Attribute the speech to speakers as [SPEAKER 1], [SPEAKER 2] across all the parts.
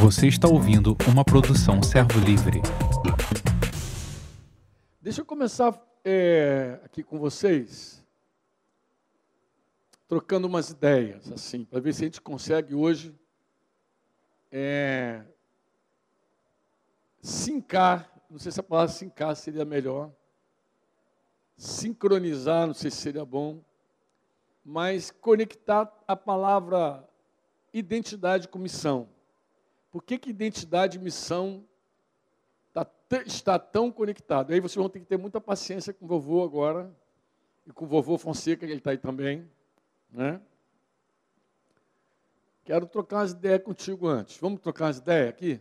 [SPEAKER 1] Você está ouvindo uma produção Servo Livre.
[SPEAKER 2] Deixa eu começar é, aqui com vocês, trocando umas ideias, assim, para ver se a gente consegue hoje é, sincar, não sei se a palavra sincar seria melhor, sincronizar, não sei se seria bom, mas conectar a palavra identidade com missão. Por que, que identidade e missão tá, está tão conectado? Aí vocês vão ter que ter muita paciência com o vovô agora, e com o vovô Fonseca, que ele está aí também. Né? Quero trocar umas ideias contigo antes. Vamos trocar umas ideias aqui?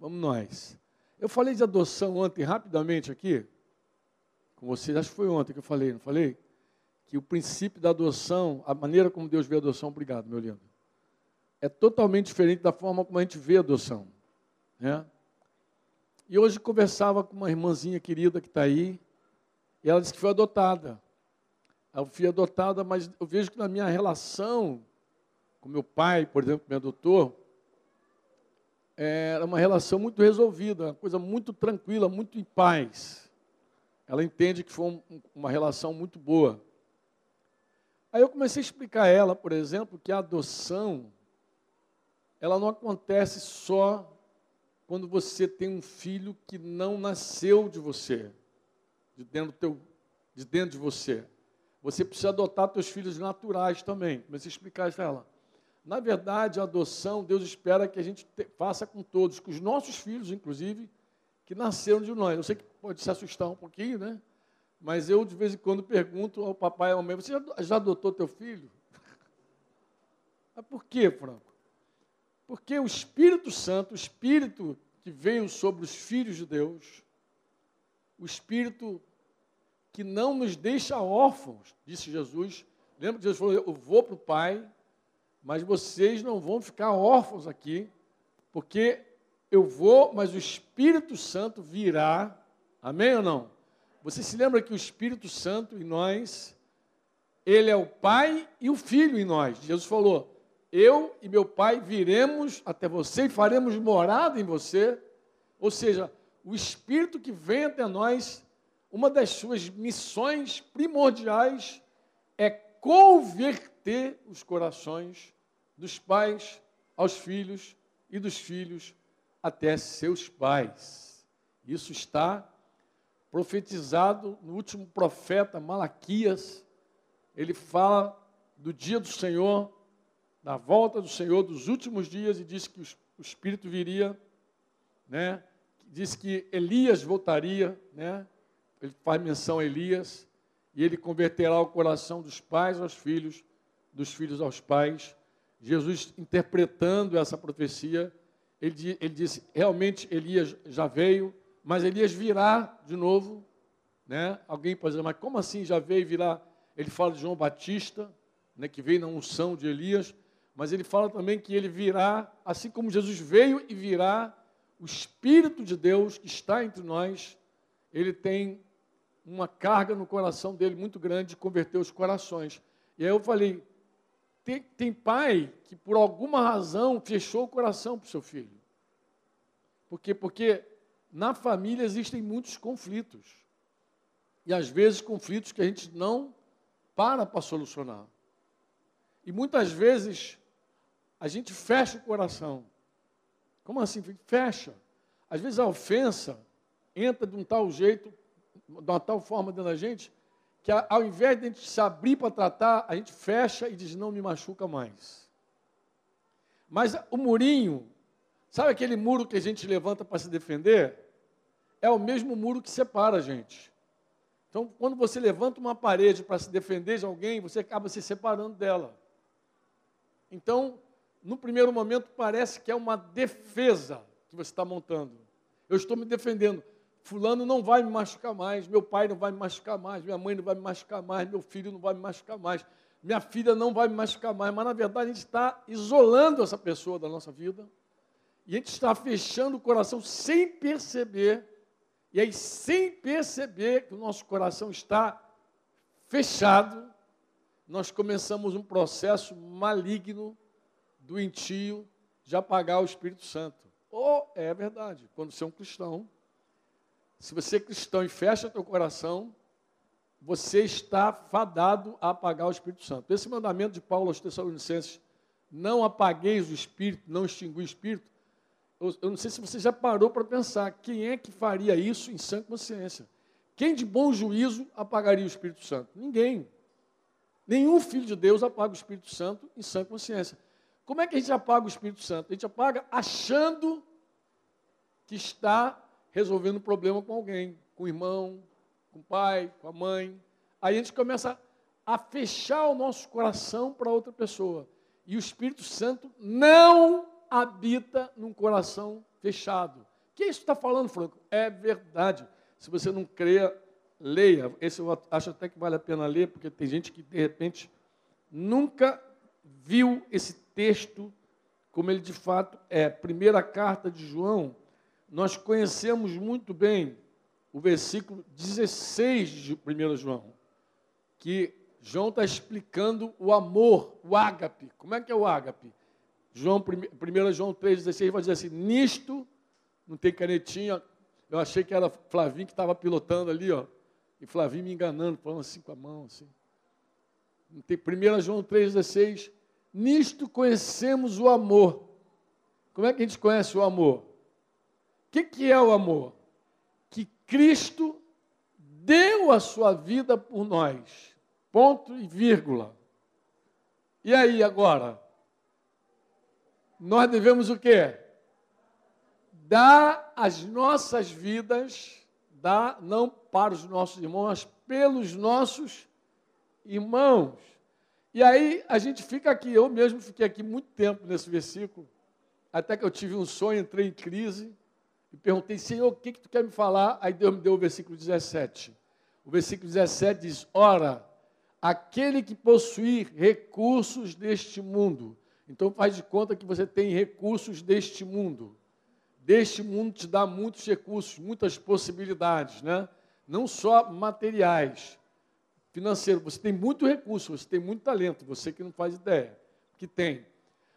[SPEAKER 2] Vamos nós. Eu falei de adoção ontem, rapidamente aqui, com vocês. Acho que foi ontem que eu falei, não falei? Que o princípio da adoção, a maneira como Deus vê a adoção, obrigado, meu lindo é totalmente diferente da forma como a gente vê a adoção. Né? E hoje conversava com uma irmãzinha querida que está aí, e ela disse que foi adotada. Eu fui adotada, mas eu vejo que na minha relação com meu pai, por exemplo, me adotou, era uma relação muito resolvida, uma coisa muito tranquila, muito em paz. Ela entende que foi uma relação muito boa. Aí eu comecei a explicar a ela, por exemplo, que a adoção ela não acontece só quando você tem um filho que não nasceu de você, de dentro, teu, de, dentro de você. Você precisa adotar seus filhos naturais também. Comecei a explicar isso a ela. Na verdade, a adoção, Deus espera que a gente te, faça com todos, com os nossos filhos, inclusive, que nasceram de nós. Eu sei que pode se assustar um pouquinho, né? Mas eu, de vez em quando, pergunto ao papai e à mamãe, você já, já adotou teu filho? Mas por quê, Franco? Porque o Espírito Santo, o Espírito que veio sobre os filhos de Deus, o Espírito que não nos deixa órfãos, disse Jesus. Lembra que Jesus falou: Eu vou para o Pai, mas vocês não vão ficar órfãos aqui, porque eu vou, mas o Espírito Santo virá. Amém ou não? Você se lembra que o Espírito Santo em nós, ele é o Pai e o Filho em nós. Jesus falou: eu e meu pai viremos até você e faremos morada em você. Ou seja, o Espírito que vem até nós, uma das suas missões primordiais é converter os corações dos pais aos filhos e dos filhos até seus pais. Isso está profetizado no último profeta Malaquias. Ele fala do dia do Senhor da volta do Senhor dos últimos dias e disse que o Espírito viria, né? Diz que Elias voltaria, né? Ele faz menção a Elias e ele converterá o coração dos pais aos filhos, dos filhos aos pais. Jesus interpretando essa profecia, ele, ele disse: realmente Elias já veio, mas Elias virá de novo, né? Alguém pode dizer, mas como assim já veio e virá? Ele fala de João Batista, né, que veio na unção de Elias, mas ele fala também que ele virá, assim como Jesus veio e virá, o Espírito de Deus que está entre nós, ele tem uma carga no coração dele muito grande de converter os corações. E aí eu falei, tem, tem pai que por alguma razão fechou o coração para o seu filho. Por quê? Porque na família existem muitos conflitos. E às vezes conflitos que a gente não para para solucionar. E muitas vezes a gente fecha o coração. Como assim? Fecha. Às vezes a ofensa entra de um tal jeito, de uma tal forma dentro da gente, que ao invés de a gente se abrir para tratar, a gente fecha e diz: não me machuca mais. Mas o murinho, sabe aquele muro que a gente levanta para se defender? É o mesmo muro que separa a gente. Então, quando você levanta uma parede para se defender de alguém, você acaba se separando dela. Então, no primeiro momento parece que é uma defesa que você está montando. Eu estou me defendendo. Fulano não vai me machucar mais, meu pai não vai me machucar mais, minha mãe não vai me machucar mais, meu filho não vai me machucar mais, minha filha não vai me machucar mais. Mas na verdade a gente está isolando essa pessoa da nossa vida e a gente está fechando o coração sem perceber. E aí, sem perceber que o nosso coração está fechado, nós começamos um processo maligno doentio de apagar o Espírito Santo. Ou oh, é verdade, quando você é um cristão, se você é cristão e fecha teu coração, você está fadado a apagar o Espírito Santo. Esse mandamento de Paulo aos Tessalonicenses, não apagueis o Espírito, não extingui o Espírito, eu, eu não sei se você já parou para pensar, quem é que faria isso em sã consciência? Quem de bom juízo apagaria o Espírito Santo? Ninguém. Nenhum filho de Deus apaga o Espírito Santo em sã consciência. Como é que a gente apaga o Espírito Santo? A gente apaga achando que está resolvendo um problema com alguém, com o irmão, com o pai, com a mãe. Aí a gente começa a fechar o nosso coração para outra pessoa. E o Espírito Santo não habita num coração fechado. O que isso está falando, Franco? É verdade. Se você não crê, leia. Esse eu acho até que vale a pena ler, porque tem gente que, de repente, nunca viu esse texto como ele de fato é. Primeira carta de João, nós conhecemos muito bem o versículo 16 de 1 João, que João está explicando o amor, o ágape. Como é que é o ágape? João, 1 João 3,16 vai dizer assim: nisto, não tem canetinha, eu achei que era Flavinho que estava pilotando ali, ó, e Flavinho me enganando, falando assim com a mão, assim. Não tem, 1 João 3,16, nisto conhecemos o amor. Como é que a gente conhece o amor? O que, que é o amor? Que Cristo deu a sua vida por nós. Ponto e vírgula. E aí agora? nós devemos o quê? Dar as nossas vidas, dar não para os nossos irmãos, mas pelos nossos irmãos. E aí a gente fica aqui, eu mesmo fiquei aqui muito tempo nesse versículo, até que eu tive um sonho, entrei em crise e perguntei, Senhor, o que, que tu quer me falar? Aí Deus me deu o versículo 17. O versículo 17 diz: Ora, aquele que possuir recursos deste mundo então faz de conta que você tem recursos deste mundo. Deste mundo te dá muitos recursos, muitas possibilidades, né? Não só materiais, financeiro. Você tem muito recurso, você tem muito talento, você que não faz ideia, que tem.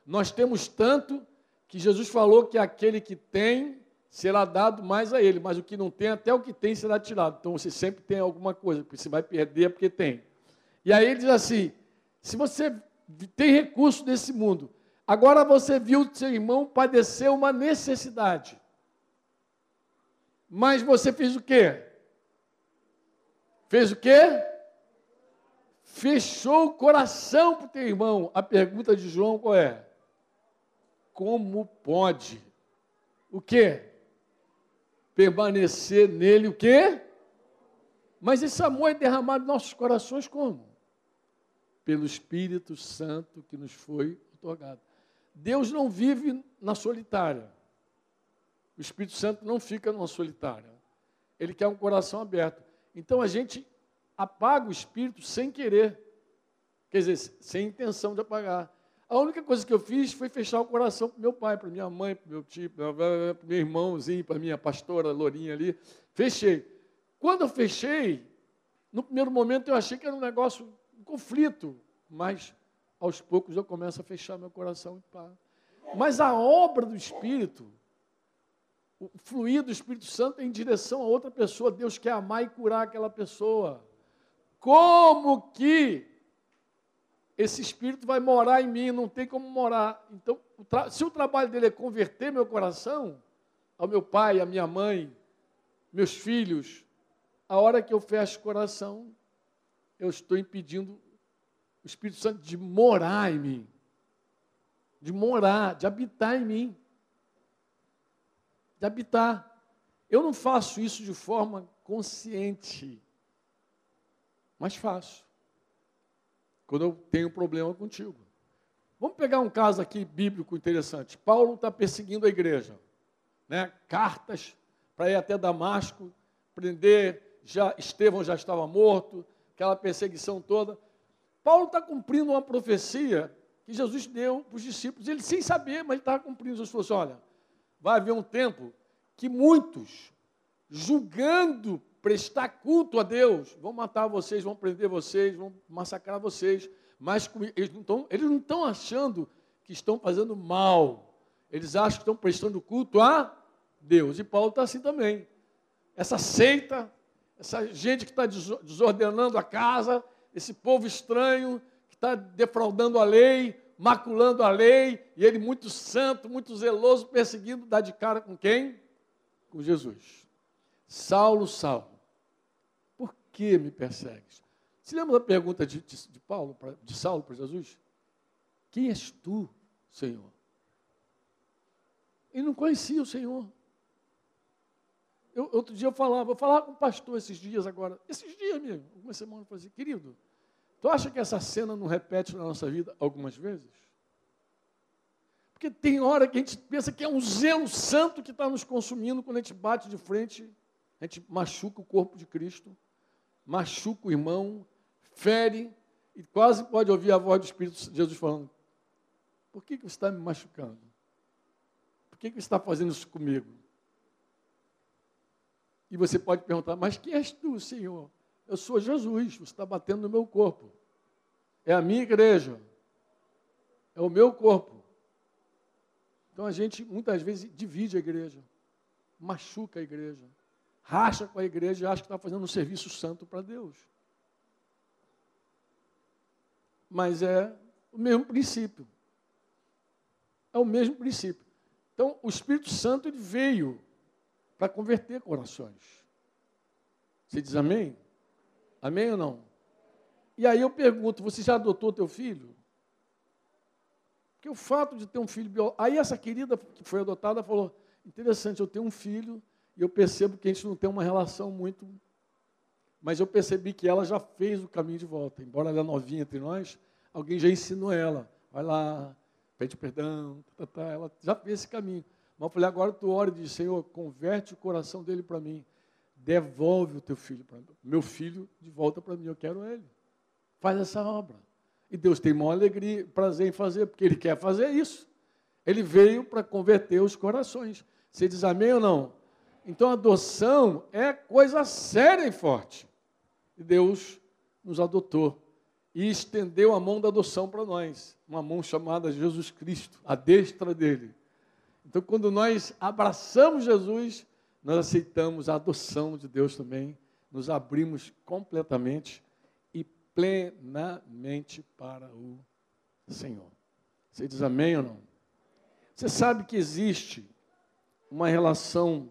[SPEAKER 2] Nós temos tanto que Jesus falou que aquele que tem será dado mais a ele, mas o que não tem, até o que tem será tirado. Então você sempre tem alguma coisa, porque você vai perder é porque tem. E aí ele diz assim: se você tem recurso desse mundo. Agora você viu seu irmão padecer uma necessidade. Mas você fez o quê? Fez o quê? Fechou o coração para o teu irmão. A pergunta de João qual é? Como pode? O quê? Permanecer nele o quê? Mas esse amor é derramado em nossos corações como? pelo Espírito Santo que nos foi otorgado. Deus não vive na solitária. O Espírito Santo não fica numa solitária. Ele quer um coração aberto. Então a gente apaga o Espírito sem querer. Quer dizer, sem intenção de apagar. A única coisa que eu fiz foi fechar o coração para meu pai, para minha mãe, para meu tio, para meu irmãozinho, para minha pastora Lourinha ali. Fechei. Quando eu fechei, no primeiro momento eu achei que era um negócio conflito, mas aos poucos eu começo a fechar meu coração e pá. Mas a obra do Espírito, o fluir do Espírito Santo é em direção a outra pessoa. Deus quer amar e curar aquela pessoa. Como que esse Espírito vai morar em mim? Não tem como morar. Então, se o trabalho dele é converter meu coração ao meu pai, à minha mãe, meus filhos, a hora que eu fecho o coração, eu estou impedindo o Espírito Santo de morar em mim. De morar, de habitar em mim. De habitar. Eu não faço isso de forma consciente, mas faço. Quando eu tenho um problema contigo. Vamos pegar um caso aqui bíblico interessante. Paulo está perseguindo a igreja. Né? Cartas para ir até Damasco, prender, já, Estevão já estava morto, aquela perseguição toda. Paulo está cumprindo uma profecia que Jesus deu para os discípulos, ele sem saber, mas ele estava cumprindo. Jesus falou assim: olha, vai haver um tempo que muitos, julgando prestar culto a Deus, vão matar vocês, vão prender vocês, vão massacrar vocês, mas eles não estão, eles não estão achando que estão fazendo mal, Eles acham que estão prestando culto a Deus. E Paulo está assim também. Essa seita, essa gente que está desordenando a casa, esse povo estranho que está defraudando a lei, maculando a lei, e ele muito santo, muito zeloso, perseguindo, dá de cara com quem? Com Jesus. Saulo, Saulo, por que me persegues? Se lembra da pergunta de, de, de Paulo, pra, de Saulo para Jesus? Quem és tu, Senhor? Ele não conhecia o Senhor. Eu, outro dia eu falava, eu falava com o pastor esses dias agora, esses dias mesmo, algumas semanas, eu falei assim, querido, Tu acha que essa cena não repete na nossa vida algumas vezes? Porque tem hora que a gente pensa que é um zelo santo que está nos consumindo quando a gente bate de frente, a gente machuca o corpo de Cristo, machuca o irmão, fere, e quase pode ouvir a voz do Espírito de Jesus falando: Por que, que você está me machucando? Por que, que você está fazendo isso comigo? E você pode perguntar: Mas quem és tu, Senhor? Eu sou Jesus, você está batendo no meu corpo. É a minha igreja. É o meu corpo. Então a gente muitas vezes divide a igreja, machuca a igreja, racha com a igreja e acha que está fazendo um serviço santo para Deus. Mas é o mesmo princípio. É o mesmo princípio. Então, o Espírito Santo ele veio para converter corações. Você diz amém? Amém ou não? E aí eu pergunto: você já adotou teu filho? Porque o fato de ter um filho biológico. Aí essa querida que foi adotada falou: interessante, eu tenho um filho e eu percebo que a gente não tem uma relação muito. Mas eu percebi que ela já fez o caminho de volta. Embora ela é novinha entre nós, alguém já ensinou ela. Vai lá, pede perdão, tá, tá, tá. ela já fez esse caminho. Mas eu falei: agora tu ora e diz: Senhor, converte o coração dele para mim devolve o teu filho para mim. Meu filho de volta para mim, eu quero ele. Faz essa obra. E Deus tem maior alegria, prazer em fazer, porque Ele quer fazer isso. Ele veio para converter os corações. Você diz amém ou não? Então, adoção é coisa séria e forte. E Deus nos adotou e estendeu a mão da adoção para nós, uma mão chamada Jesus Cristo, a destra dele. Então, quando nós abraçamos Jesus, nós aceitamos a adoção de Deus também, nos abrimos completamente e plenamente para o Senhor. Você diz amém ou não? Você sabe que existe uma relação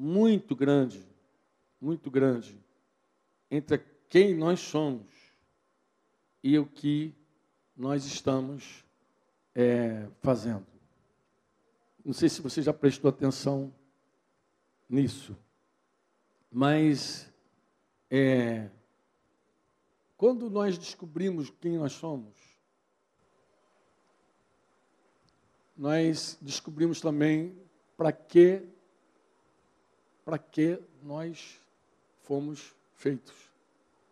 [SPEAKER 2] muito grande, muito grande, entre quem nós somos e o que nós estamos é, fazendo. Não sei se você já prestou atenção nisso. Mas é, quando nós descobrimos quem nós somos, nós descobrimos também para que para que nós fomos feitos.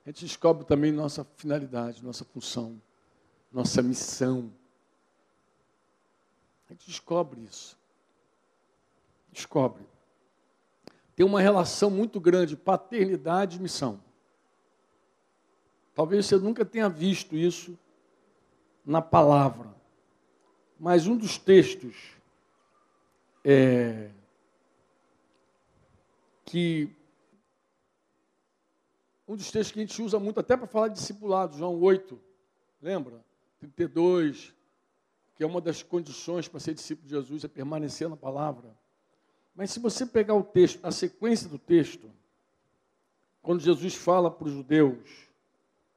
[SPEAKER 2] A gente descobre também nossa finalidade, nossa função, nossa missão. A gente descobre isso. Descobre tem uma relação muito grande, paternidade e missão. Talvez você nunca tenha visto isso na palavra, mas um dos textos é, que um dos textos que a gente usa muito até para falar de discipulado, João 8, lembra? 32, que é uma das condições para ser discípulo de Jesus, é permanecer na palavra. Mas se você pegar o texto, a sequência do texto, quando Jesus fala para os judeus,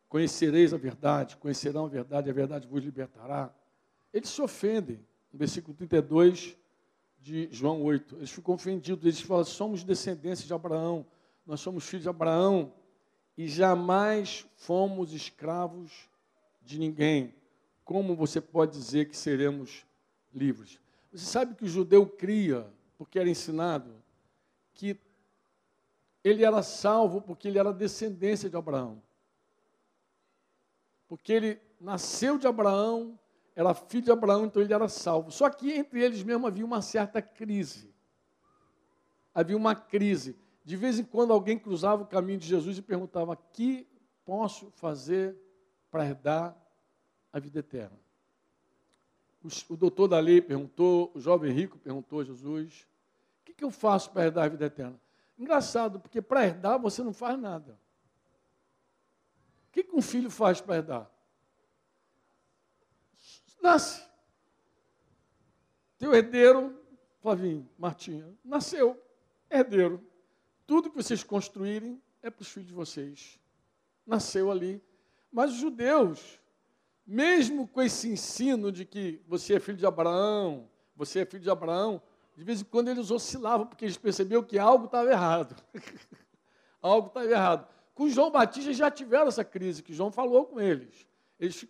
[SPEAKER 2] conhecereis a verdade, conhecerão a verdade, a verdade vos libertará, eles se ofendem. No versículo 32 de João 8, eles ficam ofendidos, eles falam, somos descendentes de Abraão, nós somos filhos de Abraão e jamais fomos escravos de ninguém. Como você pode dizer que seremos livres? Você sabe que o judeu cria porque era ensinado que ele era salvo porque ele era descendência de Abraão. Porque ele nasceu de Abraão, era filho de Abraão, então ele era salvo. Só que entre eles mesmo havia uma certa crise. Havia uma crise. De vez em quando alguém cruzava o caminho de Jesus e perguntava: "Que posso fazer para herdar a vida eterna?" o doutor da lei perguntou, o jovem rico perguntou a Jesus: o que, que eu faço para herdar a vida eterna? Engraçado, porque para herdar você não faz nada. O que, que um filho faz para herdar? Nasce. Teu herdeiro, Flavinho, Martinha, nasceu, herdeiro. Tudo que vocês construírem é para os filhos de vocês. Nasceu ali. Mas os judeus, mesmo com esse ensino de que você é filho de Abraão, você é filho de Abraão, de vez em quando eles oscilavam, porque eles percebiam que algo estava errado. algo estava errado. Com João Batista já tiveram essa crise, que João falou com eles. eles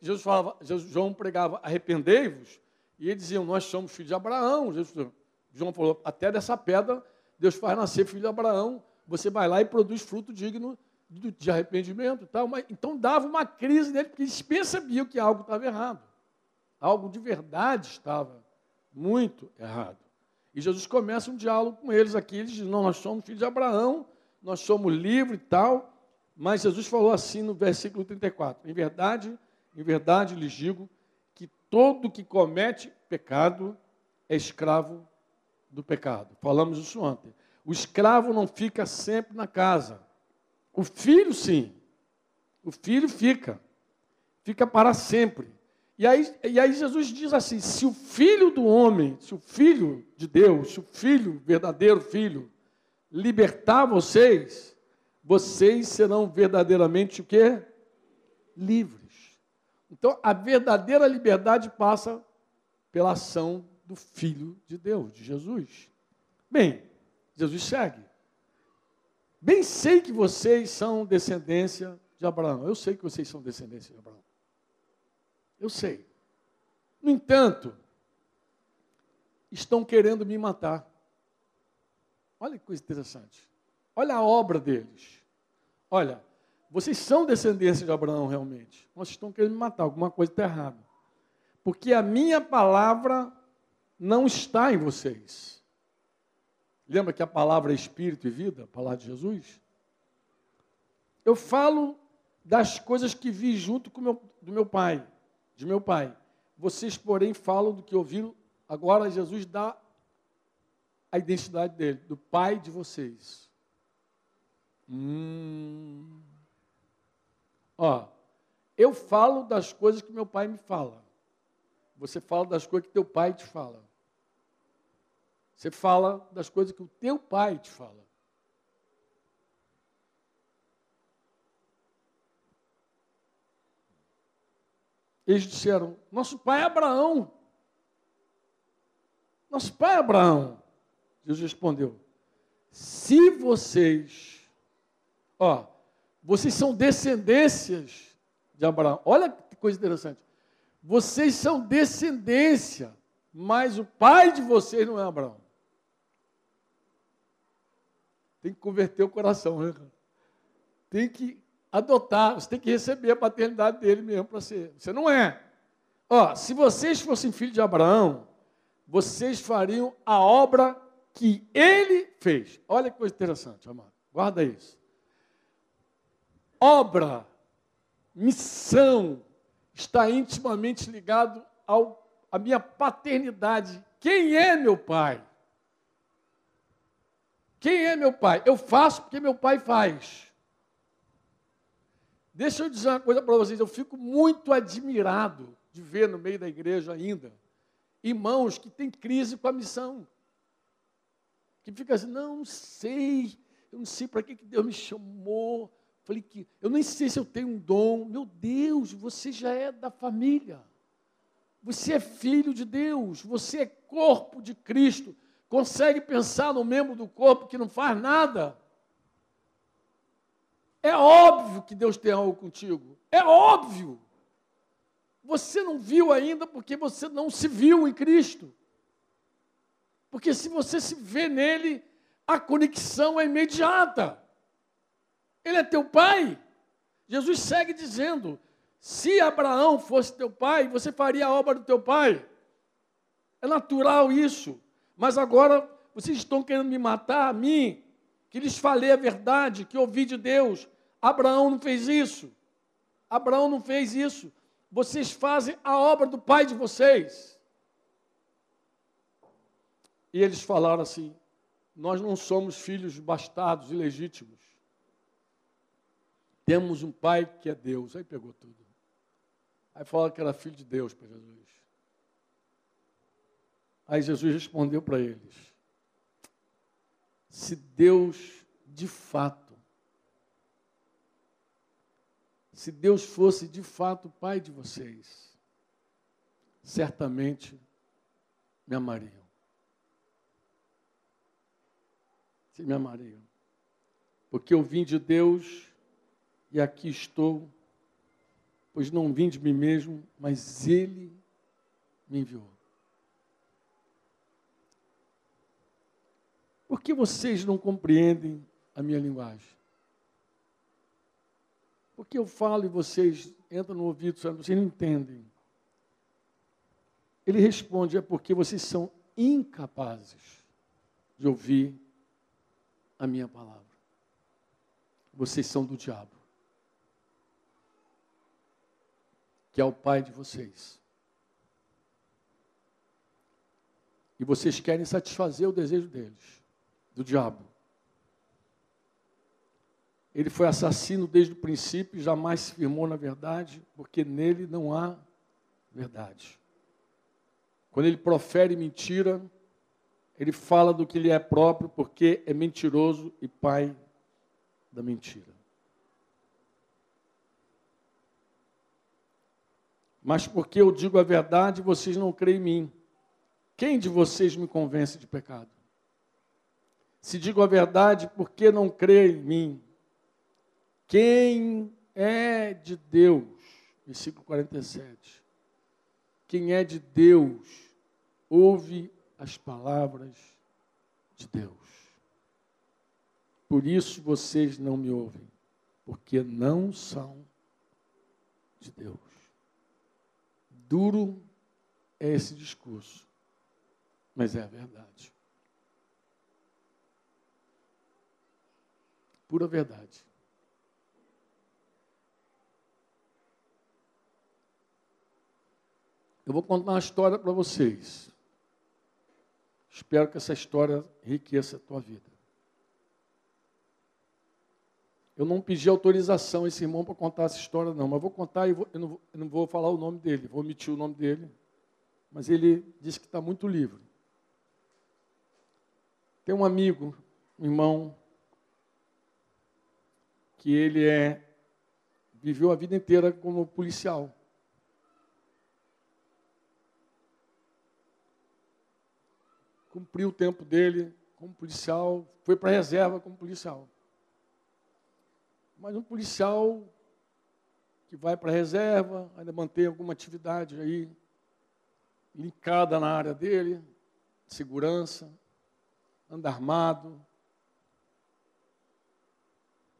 [SPEAKER 2] Jesus falava, Jesus, João pregava, arrependei-vos, e eles diziam, nós somos filhos de Abraão. Jesus, João falou, até dessa pedra, Deus faz nascer filho de Abraão, você vai lá e produz fruto digno de arrependimento. Tal. Mas, então dava uma crise nele, porque eles percebiam que algo estava errado. Algo de verdade estava muito errado. E Jesus começa um diálogo com eles aqui. Eles dizem: Não, nós somos filhos de Abraão, nós somos livres e tal. Mas Jesus falou assim no versículo 34: Em verdade, em verdade lhes digo que todo que comete pecado é escravo do pecado. Falamos isso ontem. O escravo não fica sempre na casa. O filho, sim. O filho fica. Fica para sempre. E aí, e aí Jesus diz assim: se o filho do homem, se o filho de Deus, se o filho, verdadeiro filho, libertar vocês, vocês serão verdadeiramente o quê? Livres. Então, a verdadeira liberdade passa pela ação do Filho de Deus, de Jesus. Bem, Jesus segue. Bem sei que vocês são descendência de Abraão. Eu sei que vocês são descendência de Abraão. Eu sei. No entanto, estão querendo me matar. Olha que coisa interessante. Olha a obra deles. Olha, vocês são descendência de Abraão realmente. Mas estão querendo me matar. Alguma coisa está errada. Porque a minha palavra não está em vocês. Lembra que a palavra é espírito e vida, a palavra de Jesus? Eu falo das coisas que vi junto com meu, do meu pai, de meu pai. Vocês, porém, falam do que ouviram. Agora Jesus dá a identidade dele, do pai de vocês. Hum. Ó, eu falo das coisas que meu pai me fala. Você fala das coisas que teu pai te fala. Você fala das coisas que o teu pai te fala. Eles disseram: Nosso pai é Abraão. Nosso pai é Abraão. Jesus respondeu: Se vocês, ó, vocês são descendências de Abraão. Olha que coisa interessante. Vocês são descendência, mas o pai de vocês não é Abraão. Tem que converter o coração, né? Tem que adotar, você tem que receber a paternidade dele mesmo para ser. Você não é. Ó, se vocês fossem filhos de Abraão, vocês fariam a obra que ele fez. Olha que coisa interessante, amado. Guarda isso. Obra, missão, está intimamente ligado ao, à minha paternidade. Quem é meu pai? Quem é meu pai? Eu faço porque meu pai faz. Deixa eu dizer uma coisa para vocês, eu fico muito admirado de ver no meio da igreja ainda irmãos que têm crise com a missão. Que fica assim, não sei, eu não sei para que Deus me chamou. Falei que eu nem sei se eu tenho um dom. Meu Deus, você já é da família. Você é filho de Deus, você é corpo de Cristo consegue pensar no membro do corpo que não faz nada. É óbvio que Deus tem algo contigo. É óbvio. Você não viu ainda porque você não se viu em Cristo. Porque se você se vê nele, a conexão é imediata. Ele é teu pai. Jesus segue dizendo: se Abraão fosse teu pai, você faria a obra do teu pai. É natural isso. Mas agora vocês estão querendo me matar a mim, que lhes falei a verdade, que ouvi de Deus. Abraão não fez isso. Abraão não fez isso. vocês fazem a obra do pai de vocês. E eles falaram assim: Nós não somos filhos bastardos ilegítimos. Temos um pai que é Deus. Aí pegou tudo. Aí falaram que era filho de Deus para Jesus. Aí Jesus respondeu para eles: Se Deus de fato, se Deus fosse de fato pai de vocês, certamente me amariam. Se me amariam. Porque eu vim de Deus e aqui estou, pois não vim de mim mesmo, mas Ele me enviou. Por que vocês não compreendem a minha linguagem? Porque eu falo e vocês entram no ouvido, vocês não entendem. Ele responde: é porque vocês são incapazes de ouvir a minha palavra. Vocês são do diabo. Que é o pai de vocês. E vocês querem satisfazer o desejo deles, do diabo. Ele foi assassino desde o princípio e jamais se firmou na verdade, porque nele não há verdade. Quando ele profere mentira, ele fala do que lhe é próprio, porque é mentiroso e pai da mentira. Mas porque eu digo a verdade, vocês não creem em mim. Quem de vocês me convence de pecado? Se digo a verdade, por que não crê em mim? Quem é de Deus? Versículo 47. Quem é de Deus, ouve as palavras de Deus. Por isso vocês não me ouvem, porque não são de Deus. Duro é esse discurso, mas é a verdade. Pura verdade. Eu vou contar uma história para vocês. Espero que essa história enriqueça a tua vida. Eu não pedi autorização a esse irmão para contar essa história, não, mas vou contar e vou, eu, não vou, eu, não, vou falar o nome dele, vou omitir o nome dele. Mas ele disse que está muito livre. Tem um amigo, um irmão, que ele é viveu a vida inteira como policial. Cumpriu o tempo dele como policial, foi para a reserva como policial. Mas um policial que vai para a reserva, ainda mantém alguma atividade aí linkada na área dele, segurança, anda armado.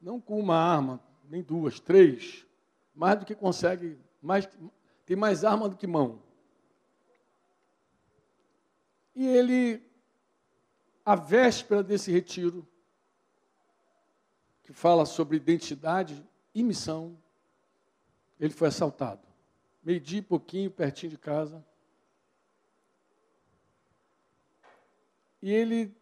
[SPEAKER 2] Não com uma arma, nem duas, três, mais do que consegue, mais, tem mais arma do que mão. E ele, a véspera desse retiro, que fala sobre identidade e missão, ele foi assaltado. Meio-dia e pouquinho, pertinho de casa. E ele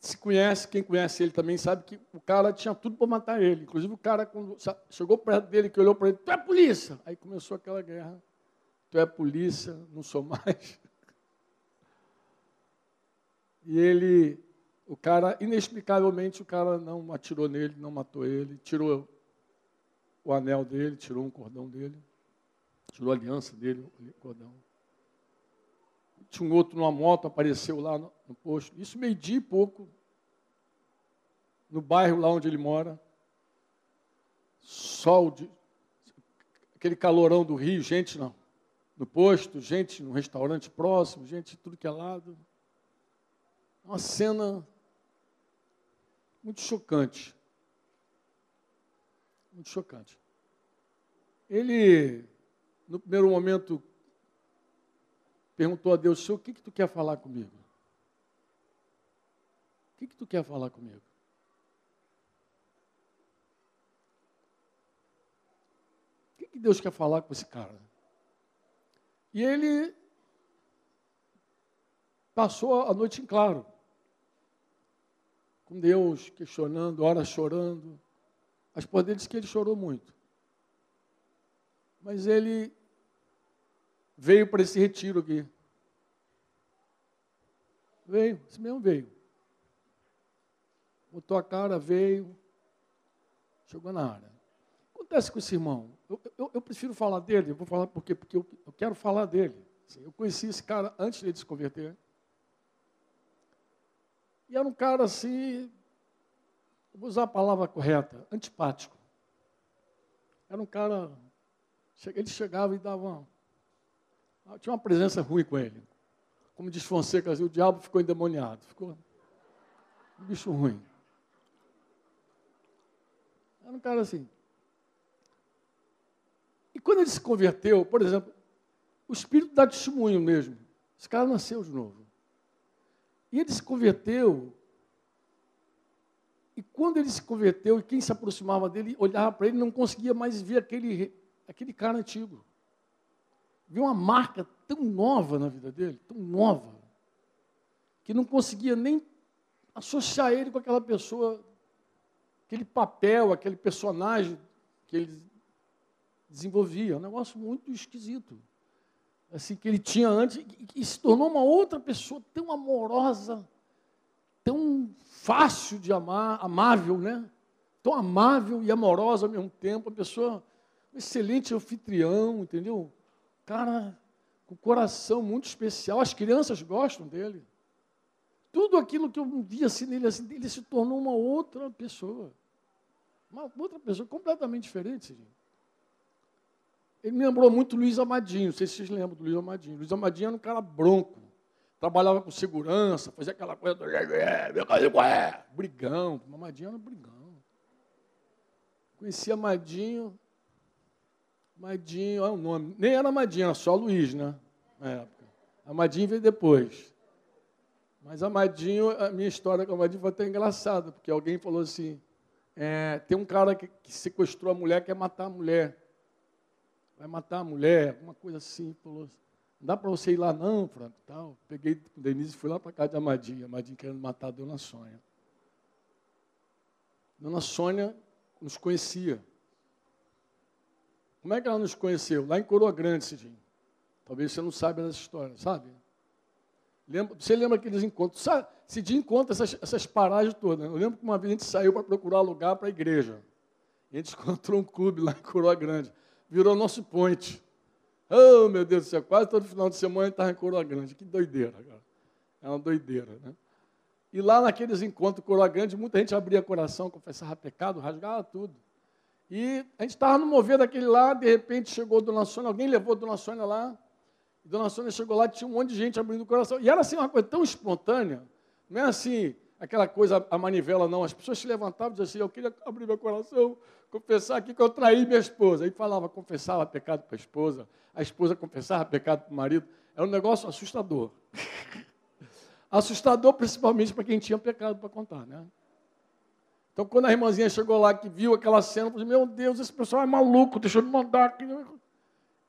[SPEAKER 2] se conhece, quem conhece ele também sabe que o cara tinha tudo para matar ele. Inclusive o cara, quando chegou perto dele, que olhou para ele, tu é polícia! Aí começou aquela guerra. Tu é polícia, não sou mais. E ele o cara, inexplicavelmente, o cara não atirou nele, não matou ele, tirou o anel dele, tirou um cordão dele, tirou a aliança dele, o cordão. Tinha um outro numa moto, apareceu lá no, no posto. Isso meio-dia e pouco, no bairro lá onde ele mora. Sol, de, aquele calorão do Rio, gente não, no posto, gente no restaurante próximo, gente de tudo que é lado. Uma cena muito chocante. Muito chocante. Ele, no primeiro momento, perguntou a Deus: Senhor, o que, que tu quer falar comigo? O que, que tu quer falar comigo? O que, que Deus quer falar com esse cara? E ele passou a noite em claro, com Deus, questionando, horas chorando. A esposa dele disse que ele chorou muito. Mas ele veio para esse retiro aqui. Veio, esse mesmo veio. Botou a cara, veio, chegou na área. Acontece com esse irmão. Eu, eu, eu prefiro falar dele, eu vou falar por quê? Porque eu, eu quero falar dele. Eu conheci esse cara antes de ele se converter. E era um cara assim, vou usar a palavra correta, antipático. Era um cara, ele chegava e dava uma, tinha uma presença ruim com ele. Como diz Fonseca, o diabo ficou endemoniado, ficou um bicho ruim. Era um cara assim. E quando ele se converteu, por exemplo, o Espírito dá testemunho mesmo. Esse cara nasceu de novo. E ele se converteu. E quando ele se converteu, e quem se aproximava dele, olhava para ele, não conseguia mais ver aquele, aquele cara antigo. Viu uma marca tão nova na vida dele, tão nova, que não conseguia nem associar ele com aquela pessoa, aquele papel, aquele personagem que ele desenvolvia. Um negócio muito esquisito. Assim, que ele tinha antes, e se tornou uma outra pessoa tão amorosa, tão fácil de amar, amável, né? Tão amável e amorosa ao mesmo tempo, uma pessoa, um excelente anfitrião, entendeu? Cara, com coração muito especial. As crianças gostam dele. Tudo aquilo que eu via assim nele, assim, ele se tornou uma outra pessoa. Uma outra pessoa completamente diferente, Cidinho. Ele me lembrou muito Luiz Amadinho, não sei se vocês lembram do Luiz Amadinho. Luiz Amadinho era um cara bronco, trabalhava com segurança, fazia aquela coisa do brigão. Amadinho era um brigão. Conheci Amadinho, Amadinho, é o nome. Nem era Amadinho, era só Luiz, né? Na época. Amadinho veio depois. Mas Amadinho, a minha história com Amadinho foi até engraçada, porque alguém falou assim: é, tem um cara que, que sequestrou a mulher, quer matar a mulher. Vai matar a mulher, alguma coisa assim. Falou, não dá para você ir lá não, Franco. Tal. Peguei o Denise e fui lá para casa de Amadinho. Amadinho querendo matar a Dona Sônia. Dona Sônia nos conhecia. Como é que ela nos conheceu? Lá em Coroa Grande, Cidinho. Talvez você não saiba dessa história, sabe? Lembra, você lembra aqueles encontros? Sabe, Cidinho conta essas, essas paragens todas. Eu lembro que uma vez a gente saiu para procurar lugar para a igreja. A gente encontrou um clube lá em Coroa Grande. Virou nosso point. Oh, meu Deus do céu, quase todo final de semana gente estava em Coroa Grande. Que doideira, cara. É uma doideira, né? E lá naqueles encontros Coroa Grande, muita gente abria coração, confessava pecado, rasgava tudo. E a gente estava no mover daquele lá, de repente chegou Dona Sônia, alguém levou Dona Sônia lá. E Dona Sônia chegou lá, tinha um monte de gente abrindo o coração. E era assim uma coisa tão espontânea, não é assim aquela coisa, a manivela, não. As pessoas se levantavam e diziam assim: Eu queria abrir meu coração, confessar aqui que eu traí minha esposa. Aí falava, confessava pecado para a esposa, a esposa confessava pecado para o marido. Era um negócio assustador. assustador principalmente para quem tinha pecado para contar, né? Então, quando a irmãzinha chegou lá, que viu aquela cena, falou: Meu Deus, esse pessoal é maluco, deixa eu me mandar aqui.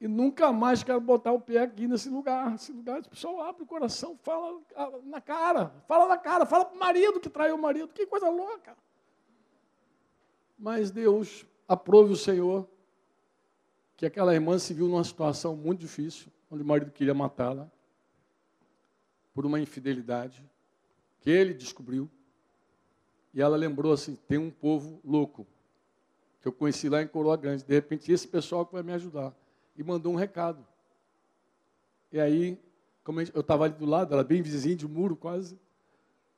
[SPEAKER 2] E nunca mais quero botar o pé aqui nesse lugar. Nesse lugar, esse pessoal abre o coração, fala na cara, fala na cara, fala para o marido que traiu o marido. Que coisa louca. Mas Deus aprove o Senhor que aquela irmã se viu numa situação muito difícil, onde o marido queria matá-la por uma infidelidade que ele descobriu. E ela lembrou assim: tem um povo louco que eu conheci lá em Coroa Grande. De repente, esse pessoal que vai me ajudar. E mandou um recado. E aí, como eu estava ali do lado, ela bem vizinha de muro quase.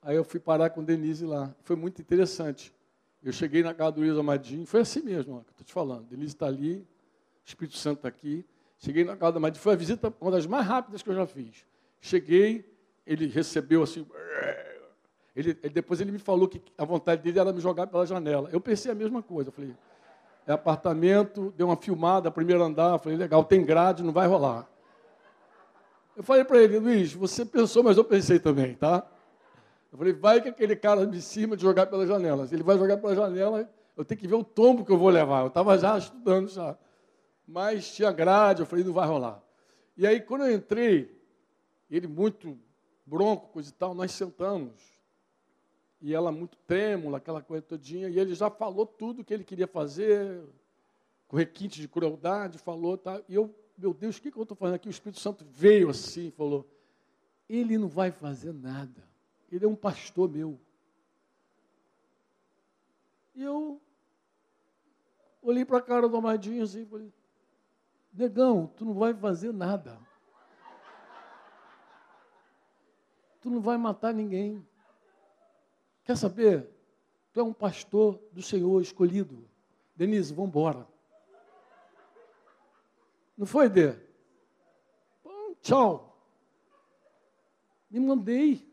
[SPEAKER 2] Aí eu fui parar com Denise lá. Foi muito interessante. Eu cheguei na casa do Luiz Amadinho, foi assim mesmo, estou te falando. Denise está ali, Espírito Santo está aqui. Cheguei na casa do Amadinho, foi a visita, uma das mais rápidas que eu já fiz. Cheguei, ele recebeu assim, ele, ele, depois ele me falou que a vontade dele era me jogar pela janela. Eu pensei a mesma coisa. Eu falei, é apartamento, deu uma filmada, primeiro andar. Falei, legal, tem grade, não vai rolar. Eu falei para ele, Luiz, você pensou, mas eu pensei também, tá? Eu falei, vai que aquele cara de cima de jogar pela janela. Se ele vai jogar pela janela, eu tenho que ver o tombo que eu vou levar. Eu estava já estudando já. Mas tinha grade, eu falei, não vai rolar. E aí, quando eu entrei, ele muito bronco, coisa e tal, nós sentamos. E ela muito trêmula, aquela coisa todinha. E ele já falou tudo que ele queria fazer, com requinte de crueldade, falou. Tá, e eu, meu Deus, o que, que eu estou fazendo aqui? O Espírito Santo veio assim e falou: Ele não vai fazer nada. Ele é um pastor meu. E eu olhei para a cara do Amadinho assim e falei, negão, tu não vai fazer nada. Tu não vai matar ninguém. Quer saber? Tu é um pastor do Senhor escolhido. Denise, vamos embora. Não foi, Dê? Bom, tchau. Me mandei.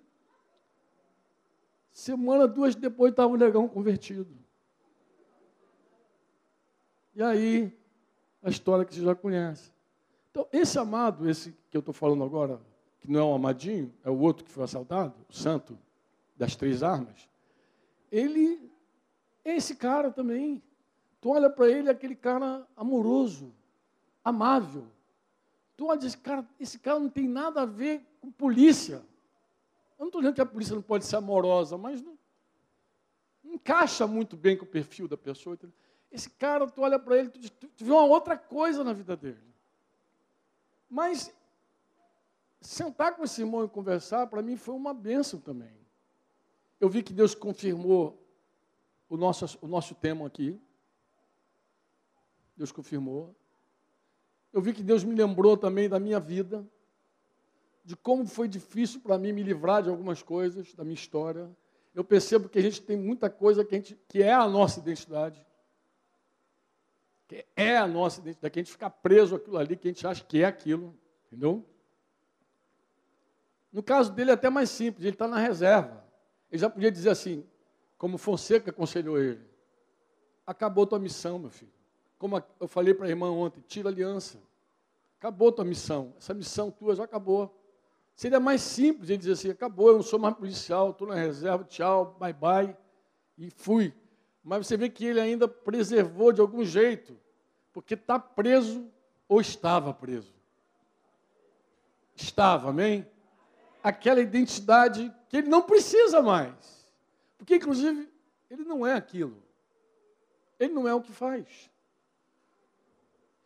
[SPEAKER 2] Semana, duas depois, estava o negão convertido. E aí, a história que você já conhece. Então, esse amado, esse que eu estou falando agora, que não é um amadinho, é o outro que foi assaltado, o santo das três armas, ele é esse cara também. Tu olha para ele, aquele cara amoroso, amável. Tu olha esse cara, esse cara não tem nada a ver com polícia. Eu não estou dizendo que a polícia não pode ser amorosa, mas não, não encaixa muito bem com o perfil da pessoa. Esse cara, tu olha para ele, tu, tu, tu vê uma outra coisa na vida dele. Mas sentar com esse irmão e conversar, para mim foi uma bênção também. Eu vi que Deus confirmou o nosso, o nosso tema aqui. Deus confirmou. Eu vi que Deus me lembrou também da minha vida, de como foi difícil para mim me livrar de algumas coisas da minha história. Eu percebo que a gente tem muita coisa que, gente, que é a nossa identidade que é a nossa identidade, que a gente fica preso aquilo ali, que a gente acha que é aquilo, entendeu? No caso dele é até mais simples, ele está na reserva. Ele já podia dizer assim, como Fonseca aconselhou ele, acabou tua missão, meu filho. Como eu falei para a irmã ontem, tira a aliança. Acabou tua missão, essa missão tua já acabou. Seria mais simples ele dizer assim, acabou, eu não sou mais policial, estou na reserva, tchau, bye bye, e fui. Mas você vê que ele ainda preservou de algum jeito, porque está preso ou estava preso. Estava, amém? Aquela identidade que ele não precisa mais. Porque, inclusive, ele não é aquilo. Ele não é o que faz.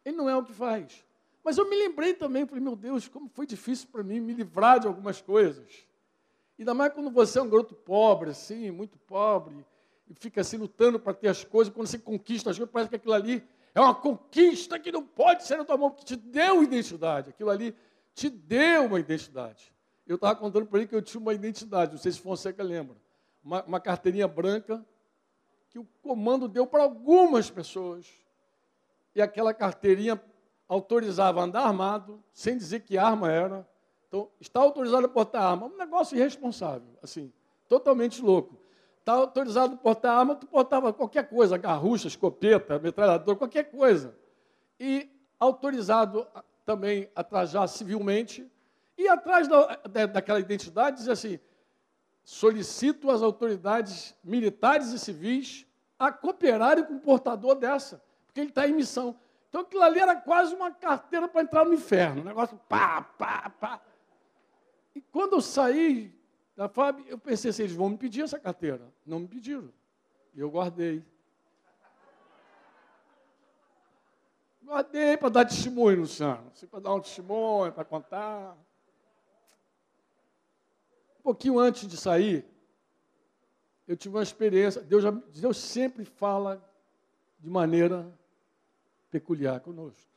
[SPEAKER 2] Ele não é o que faz. Mas eu me lembrei também, falei, meu Deus, como foi difícil para mim me livrar de algumas coisas. Ainda mais quando você é um garoto pobre, assim, muito pobre, e fica assim lutando para ter as coisas, quando você conquista as coisas, parece que aquilo ali é uma conquista que não pode ser na tua mão, que te deu identidade. Aquilo ali te deu uma identidade. Eu estava contando para ele que eu tinha uma identidade, não sei se Fonseca lembra. Uma, uma carteirinha branca que o comando deu para algumas pessoas. E aquela carteirinha autorizava andar armado, sem dizer que arma era. Então, está autorizado a portar arma. Um negócio irresponsável, assim, totalmente louco. Está autorizado a portar arma, tu portava qualquer coisa, garrucha, escopeta, metralhador, qualquer coisa. E autorizado também a trajar civilmente. E atrás da, da, daquela identidade diz assim: solicito às autoridades militares e civis a cooperarem com o portador dessa, porque ele está em missão. Então aquilo ali era quase uma carteira para entrar no inferno. Um negócio pá, pá, pá. E quando eu saí da FAB, eu pensei assim, eles vão me pedir essa carteira. Não me pediram. E eu guardei. Guardei para dar testemunho, Luciano. Assim, para dar um testemunho, para contar. Pouquinho antes de sair, eu tive uma experiência. Deus, já, Deus sempre fala de maneira peculiar conosco.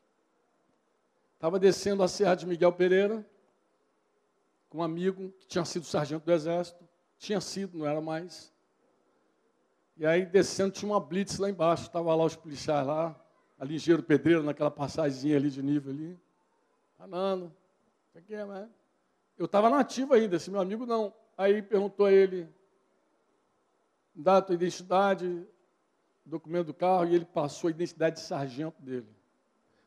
[SPEAKER 2] Estava descendo a Serra de Miguel Pereira, com um amigo que tinha sido sargento do exército, tinha sido, não era mais. E aí descendo tinha uma blitz lá embaixo, estava lá os policiais lá, a ligeiro pedreiro naquela passagemzinha ali de nível ali. Falando, o que é, né? Eu estava nativo ainda, esse meu amigo não. Aí perguntou a ele, dá a tua identidade, documento do carro, e ele passou a identidade de sargento dele.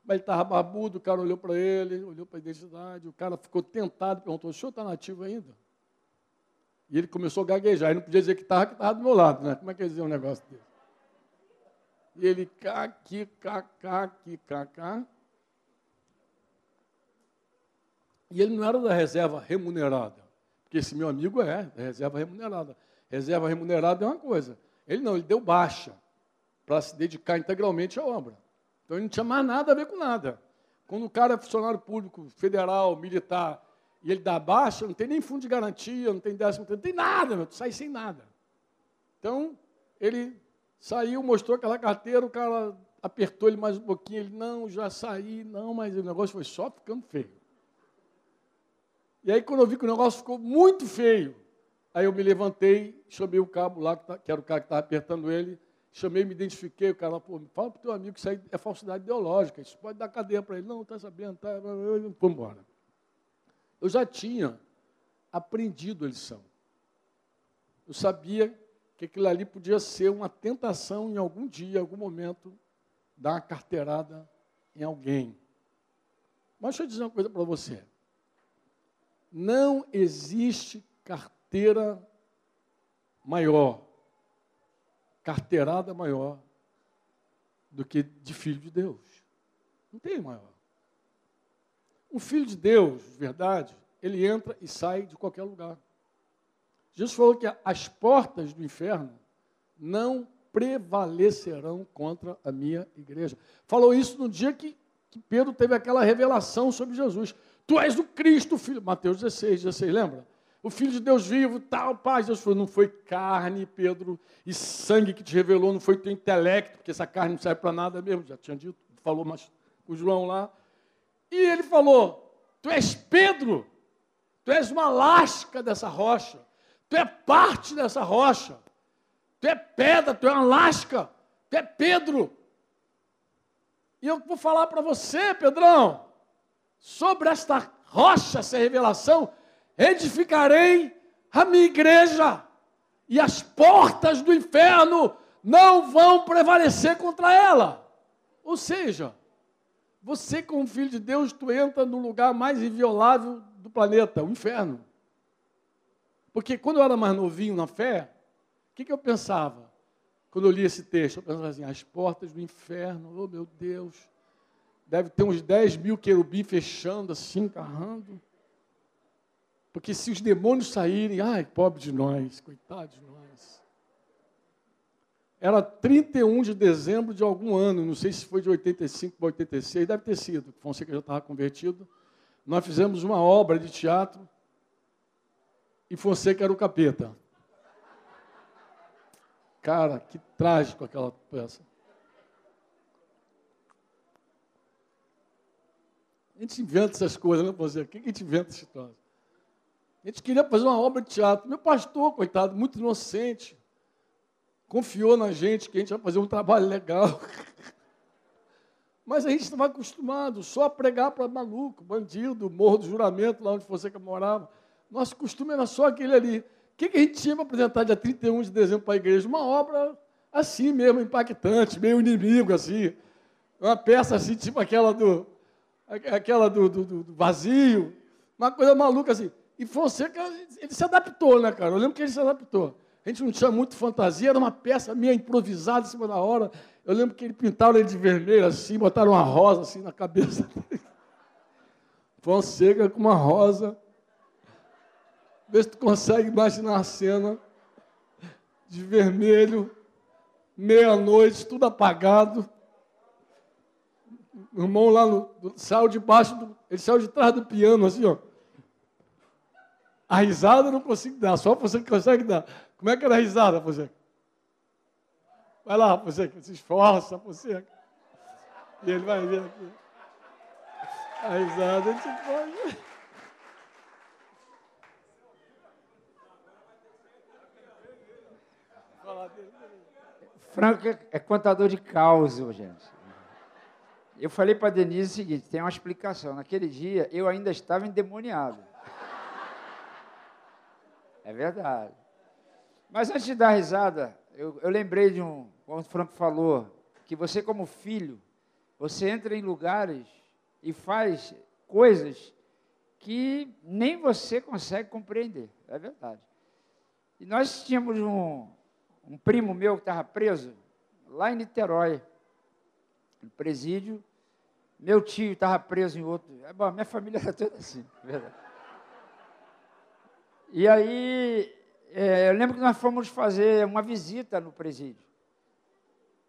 [SPEAKER 2] Mas ele estava barbudo, o cara olhou para ele, olhou para a identidade, o cara ficou tentado, perguntou, o senhor está nativo ainda? E ele começou a gaguejar, ele não podia dizer que estava, que estava do meu lado, né? Como é que ele dizia um negócio desse? E ele, cacá, caqui, cacá. E ele não era da reserva remunerada, porque esse meu amigo é da reserva remunerada. Reserva remunerada é uma coisa. Ele não, ele deu baixa para se dedicar integralmente à obra. Então ele não tinha mais nada a ver com nada. Quando o cara é funcionário público, federal, militar, e ele dá baixa, não tem nem fundo de garantia, não tem décimo, não tem nada, meu, tu sai sem nada. Então, ele saiu, mostrou aquela carteira, o cara apertou ele mais um pouquinho, ele, não, já saí, não, mas o negócio foi só ficando feio. E aí, quando eu vi que o negócio ficou muito feio, aí eu me levantei, chamei o cabo lá, que tá, era o cara que estava apertando ele, chamei, me identifiquei, o cara, pô, fala para o teu amigo que isso aí é falsidade ideológica, isso pode dar cadeia para ele. Não, está sabendo, tá, vamos embora. Eu já tinha aprendido a lição. Eu sabia que aquilo ali podia ser uma tentação em algum dia, em algum momento, dar uma carteirada em alguém. Mas deixa eu dizer uma coisa para você. Não existe carteira maior, carteirada maior do que de filho de Deus. Não tem maior. Um filho de Deus, verdade, ele entra e sai de qualquer lugar. Jesus falou que as portas do inferno não prevalecerão contra a minha igreja. Falou isso no dia que, que Pedro teve aquela revelação sobre Jesus. Tu és o Cristo, filho. Mateus 16, 16, lembra? O Filho de Deus vivo, tal, paz. Deus falou, não foi carne, Pedro, e sangue que te revelou, não foi teu intelecto, porque essa carne não serve para nada mesmo, já tinha dito, falou mas, com João lá. E ele falou, tu és Pedro, tu és uma lasca dessa rocha. Tu é parte dessa rocha. Tu é pedra, tu é uma lasca. Tu é Pedro. E eu vou falar para você, Pedrão, sobre esta rocha, essa revelação, edificarei a minha igreja, e as portas do inferno não vão prevalecer contra ela. Ou seja, você, como filho de Deus, tu entra no lugar mais inviolável do planeta, o inferno. Porque quando eu era mais novinho na fé, o que, que eu pensava? Quando eu li esse texto, eu pensava assim, as portas do inferno, oh meu Deus, deve ter uns 10 mil querubim fechando assim, carrando. Porque se os demônios saírem, ai, pobre de nós, coitado de nós. Era 31 de dezembro de algum ano, não sei se foi de 85 para 86, deve ter sido, Fonseca já estava convertido. Nós fizemos uma obra de teatro e Fonseca era o capeta. Cara, que trágico aquela peça. Gente inventa essas coisas, né, Fonseca? Quem que a gente inventa esse troço? A gente queria fazer uma obra de teatro. Meu pastor, coitado, muito inocente, confiou na gente que a gente ia fazer um trabalho legal. Mas a gente estava acostumado só a pregar para maluco, bandido, morro do juramento, lá onde Fonseca morava. Nosso costume era só aquele ali. O que, que a gente tinha para apresentar dia 31 de dezembro para a igreja? Uma obra assim mesmo, impactante, meio inimigo, assim. Uma peça assim, tipo aquela do, aquela do, do, do vazio. Uma coisa maluca assim. E Fonseca, ele se adaptou, né, cara? Eu lembro que ele se adaptou. A gente não tinha muito fantasia, era uma peça meio improvisada em cima da hora. Eu lembro que ele pintaram ele de vermelho assim, botaram uma rosa assim na cabeça dele. Fonseca com uma rosa Vê se tu consegue imaginar a cena de vermelho, meia-noite, tudo apagado. O irmão lá no, saiu debaixo do. Ele saiu de trás do piano, assim, ó. A risada eu não consigo dar, só você que consegue dar. Como é que era a risada, você? Vai lá, você, se esforça, você. E ele vai ver aqui. A risada, a gente pode.
[SPEAKER 3] Franco é contador de caos, gente. Eu falei para a Denise o seguinte: tem uma explicação. Naquele dia eu ainda estava endemoniado. É verdade. Mas antes de dar risada, eu, eu lembrei de um, como o Franco falou, que você, como filho, você entra em lugares e faz coisas que nem você consegue compreender. É verdade. E nós tínhamos um, um primo meu que estava preso lá em Niterói, no presídio. Meu tio estava preso em outro. É, bom, minha família era toda assim, verdade. E aí, é, eu lembro que nós fomos fazer uma visita no presídio.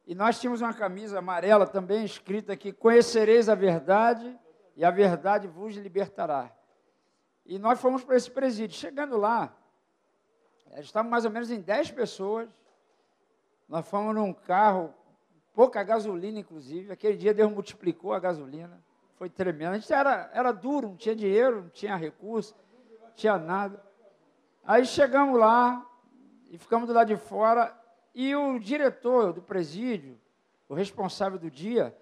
[SPEAKER 3] E nós tínhamos uma camisa amarela também, escrita aqui: Conhecereis a verdade, e a verdade vos libertará. E nós fomos para esse presídio. Chegando lá, estávamos mais ou menos em 10 pessoas. Nós fomos num carro pouca gasolina, inclusive. Aquele dia Deus multiplicou a gasolina. Foi tremendo. A gente era, era duro, não tinha dinheiro, não tinha recurso, não tinha nada. Aí chegamos lá e ficamos do lado de fora. E o diretor do presídio, o responsável do dia,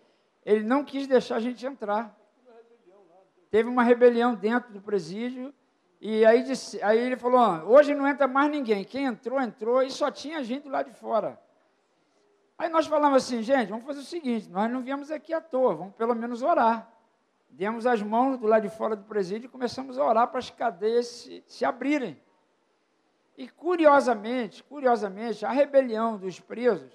[SPEAKER 3] ele não quis deixar a gente entrar. Teve uma rebelião dentro do presídio. E aí, disse, aí ele falou: hoje não entra mais ninguém. Quem entrou, entrou e só tinha gente do lado de fora. Aí nós falamos assim, gente, vamos fazer o seguinte, nós não viemos aqui à toa, vamos pelo menos orar. Demos as mãos do lado de fora do presídio e começamos a orar para as cadeias se, se abrirem. E curiosamente, curiosamente, a rebelião dos presos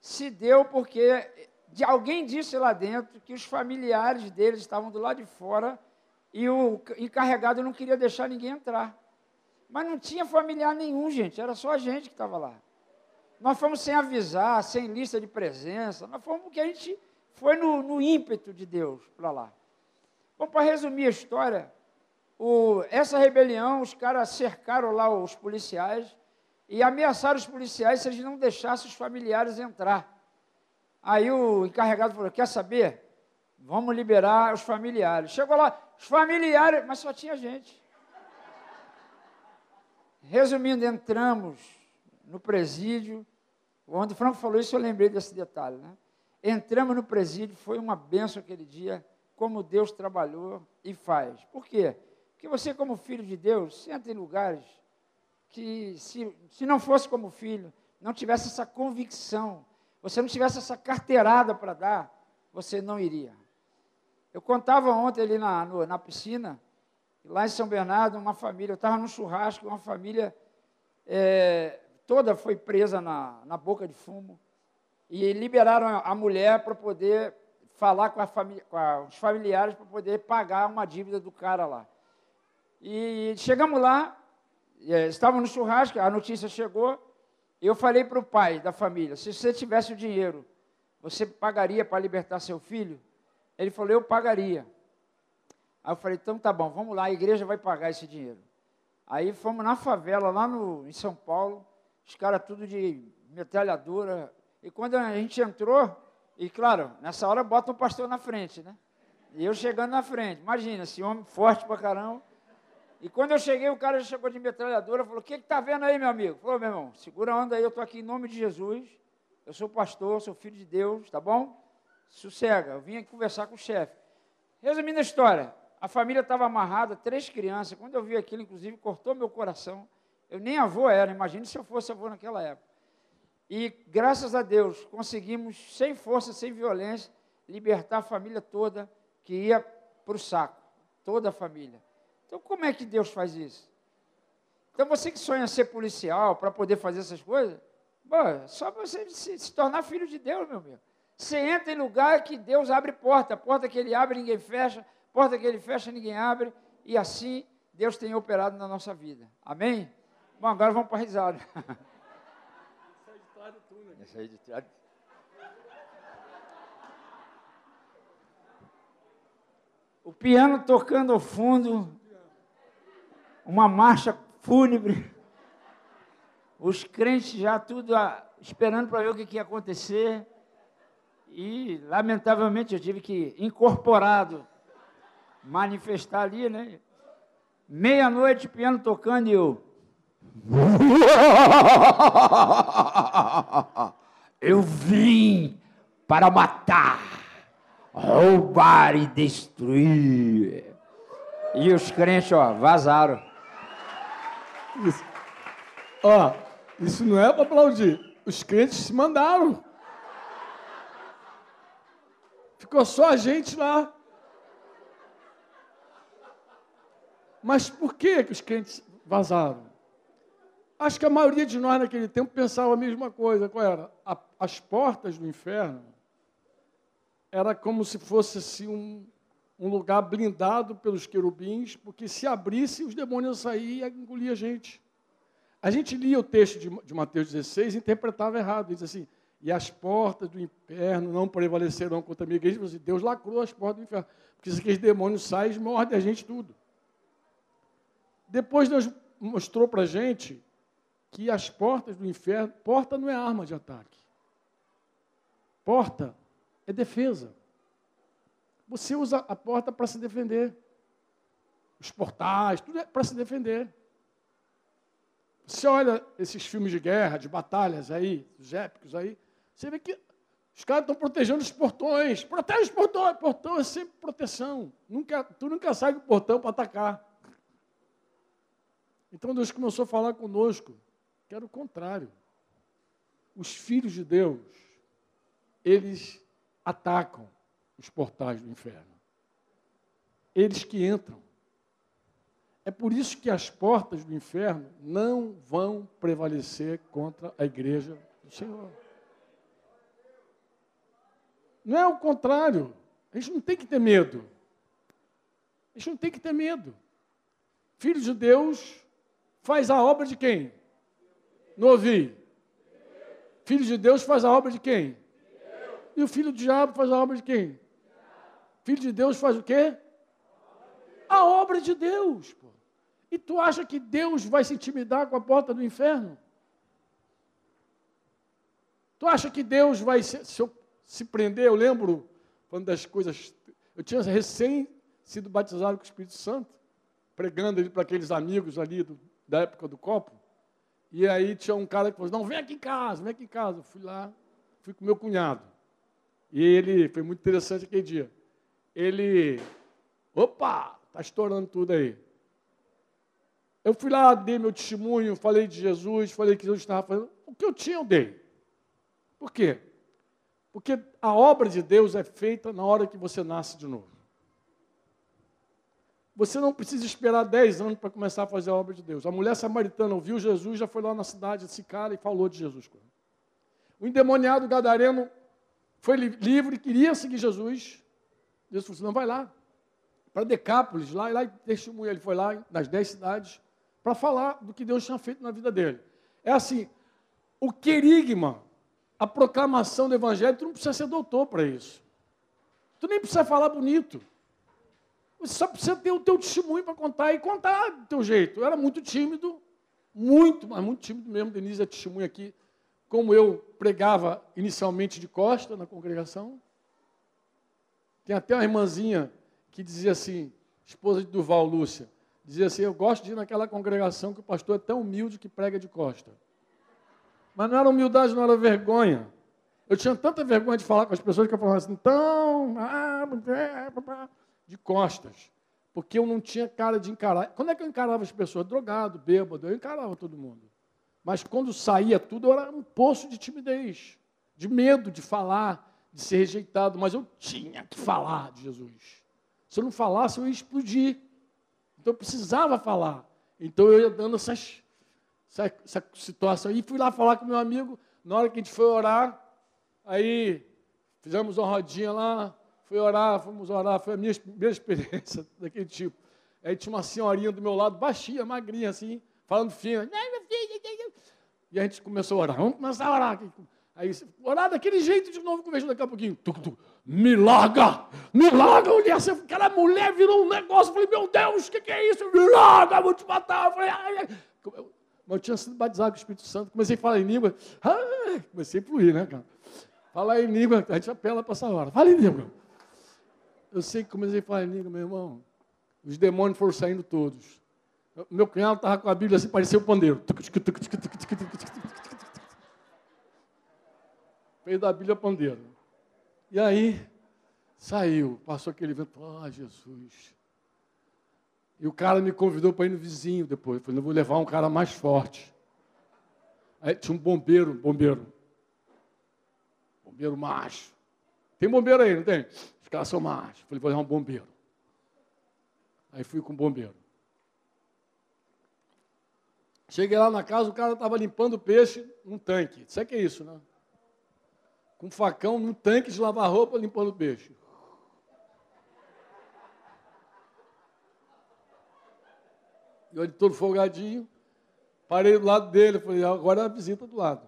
[SPEAKER 3] se deu porque de alguém disse lá dentro que os familiares deles estavam do lado de fora e o encarregado não queria deixar ninguém entrar. Mas não tinha familiar nenhum, gente, era só a gente que estava lá. Nós fomos sem avisar, sem lista de presença. Nós fomos porque a gente foi no, no ímpeto de Deus para lá. Bom, para resumir a história, o, essa rebelião, os caras cercaram lá os policiais e ameaçaram os policiais se eles não deixassem os familiares entrar. Aí o encarregado falou: Quer saber? Vamos liberar os familiares. Chegou lá, os familiares, mas só tinha gente. Resumindo, entramos no presídio. Quando o Franco falou isso, eu lembrei desse detalhe. Né? Entramos no presídio, foi uma benção aquele dia, como Deus trabalhou e faz. Por quê? Porque você, como filho de Deus, senta em lugares que, se, se não fosse como filho, não tivesse essa convicção, você não tivesse essa carteirada para dar, você não iria. Eu contava ontem ali na, no, na piscina, lá em São Bernardo, uma família, eu estava num churrasco, uma família é, toda foi presa na, na boca de fumo e liberaram a mulher para poder falar com, com a, os familiares para poder pagar uma dívida do cara lá. E chegamos lá, é, estávamos no churrasco, a notícia chegou, eu falei para o pai da família, se você tivesse o dinheiro, você pagaria para libertar seu filho? Ele falou, eu pagaria. Aí eu falei, então tá bom, vamos lá, a igreja vai pagar esse dinheiro. Aí fomos na favela, lá no, em São Paulo, os caras tudo de metralhadora. E quando a gente entrou, e claro, nessa hora bota um pastor na frente, né? E eu chegando na frente, imagina, esse homem forte pra caramba. E quando eu cheguei, o cara já chegou de metralhadora, falou, o que está vendo aí, meu amigo? Falou, meu irmão, segura a onda aí, eu estou aqui em nome de Jesus, eu sou pastor, sou filho de Deus, tá bom? Sossega, eu vim aqui conversar com o chefe. Resumindo a história, a família estava amarrada, três crianças, quando eu vi aquilo, inclusive, cortou meu coração. Eu nem avô era, imagine se eu fosse avô naquela época. E graças a Deus conseguimos, sem força, sem violência, libertar a família toda que ia para o saco, toda a família. Então, como é que Deus faz isso? Então, você que sonha ser policial para poder fazer essas coisas, bom, só você se, se, tornar filho de Deus, meu amigo. Você entra em lugar que Deus abre porta, porta que Ele abre, ninguém fecha, porta que Ele fecha, ninguém abre, e assim Deus tem operado na nossa vida. Amém? Bom, agora vamos para a risada. Essa aí de trás. O piano tocando ao fundo, uma marcha fúnebre, os crentes já tudo esperando para ver o que, que ia acontecer. E, lamentavelmente, eu tive que, incorporado, manifestar ali, né? Meia-noite, piano tocando e eu. Eu vim para matar, roubar e destruir. E os crentes, ó, vazaram.
[SPEAKER 2] Isso. Ó, isso não é para aplaudir. Os crentes se mandaram. Ficou só a gente lá. Mas por que, que os crentes vazaram? Acho que a maioria de nós naquele tempo pensava a mesma coisa. Qual era? A, as portas do inferno era como se fosse assim, um, um lugar blindado pelos querubins, porque se abrisse, os demônios saíam e engoliam a gente. A gente lia o texto de, de Mateus 16 e interpretava errado. Diz assim, e as portas do inferno não prevalecerão contra a minha igreja. Assim, Deus lacrou as portas do inferno. Porque se aqueles demônios saem, mordem a gente tudo. Depois Deus mostrou para a gente que as portas do inferno, porta não é arma de ataque. Porta é defesa. Você usa a porta para se defender. Os portais, tudo é para se defender. Você olha esses filmes de guerra, de batalhas aí, os épicos aí, você vê que os caras estão protegendo os portões. Protege os portões. Portão é sempre proteção. Nunca, tu nunca sai do portão para atacar. Então Deus começou a falar conosco que era o contrário. Os filhos de Deus, eles atacam os portais do inferno. Eles que entram. É por isso que as portas do inferno não vão prevalecer contra a igreja do Senhor. Não é o contrário. A gente não tem que ter medo. A gente não tem que ter medo. Filho de Deus faz a obra de quem? Não ouvi. Filho de Deus faz a obra de quem? E o filho do diabo faz a obra de quem? Filho de Deus faz o quê? A obra de Deus. Pô. E tu acha que Deus vai se intimidar com a porta do inferno? Tu acha que Deus vai se, se, se prender? Eu lembro, quando das coisas. Eu tinha recém sido batizado com o Espírito Santo, pregando ele para aqueles amigos ali do, da época do copo. E aí tinha um cara que falou: Não, vem aqui em casa, vem aqui em casa. Eu fui lá, fui com meu cunhado. E ele, foi muito interessante aquele dia ele, opa, está estourando tudo aí. Eu fui lá, dei meu testemunho, falei de Jesus, falei que Jesus estava fazendo. O que eu tinha, eu dei. Por quê? Porque a obra de Deus é feita na hora que você nasce de novo. Você não precisa esperar 10 anos para começar a fazer a obra de Deus. A mulher samaritana ouviu Jesus, já foi lá na cidade desse cara e falou de Jesus. O endemoniado gadareno foi livre, queria seguir Jesus, Deus falou assim, não, vai lá. Para Decápolis, lá, lá testemunha, ele foi lá nas dez cidades para falar do que Deus tinha feito na vida dele. É assim, o querigma, a proclamação do evangelho, tu não precisa ser doutor para isso. Tu nem precisa falar bonito. Você só precisa ter o teu testemunho para contar e contar do teu jeito. Eu era muito tímido, muito, mas muito tímido mesmo. Denise é testemunha aqui, como eu pregava inicialmente de costa na congregação. Tem até uma irmãzinha que dizia assim, esposa de Duval Lúcia, dizia assim: Eu gosto de ir naquela congregação que o pastor é tão humilde que prega de costa. Mas não era humildade, não era vergonha. Eu tinha tanta vergonha de falar com as pessoas que eu falava assim, então, ah, de costas. Porque eu não tinha cara de encarar. Quando é que eu encarava as pessoas? Drogado, bêbado, eu encarava todo mundo. Mas quando saía tudo, eu era um poço de timidez, de medo de falar, de ser rejeitado, mas eu tinha que falar de Jesus. Se eu não falasse, eu ia explodir. Então eu precisava falar. Então eu ia dando essas, essa, essa situação. E fui lá falar com meu amigo, na hora que a gente foi orar, aí fizemos uma rodinha lá, fui orar, fomos orar, foi a minha primeira experiência daquele tipo. Aí tinha uma senhorinha do meu lado, baixinha, magrinha assim, falando fino. E a gente começou a orar. Vamos começar a orar. Aí, orar daquele jeito de novo, conversando daqui a pouquinho. Tuc, tuc, me assim, aquela mulher virou um negócio. Eu falei, meu Deus, o que, que, é isso? Me larga, vou te matar. Eu falei, ai, ai. Mas eu tinha sido batizado com o Espírito Santo. Comecei a falar em língua. Ah, comecei a fluir, né, cara? Falar em língua, a gente apela para essa hora. Fala em língua. Eu sei que comecei a falar em língua, meu irmão. Os demônios foram saindo todos. Meu cunhado estava com a Bíblia assim, parecia o pandeiro. fez da Bíblia pandeiro. E aí, saiu, passou aquele vento, ah, oh, Jesus. E o cara me convidou para ir no vizinho depois. Eu falei, vou levar um cara mais forte. Aí tinha um bombeiro, bombeiro. Bombeiro macho. Tem bombeiro aí, não tem? São machos. Eu falei, vou levar um bombeiro. Aí fui com o bombeiro. Cheguei lá na casa, o cara estava limpando peixe num tanque. Isso é que é isso, né? com um facão num tanque de lavar roupa limpando peixe. E ele todo folgadinho. Parei do lado dele, falei, agora é a visita do lado.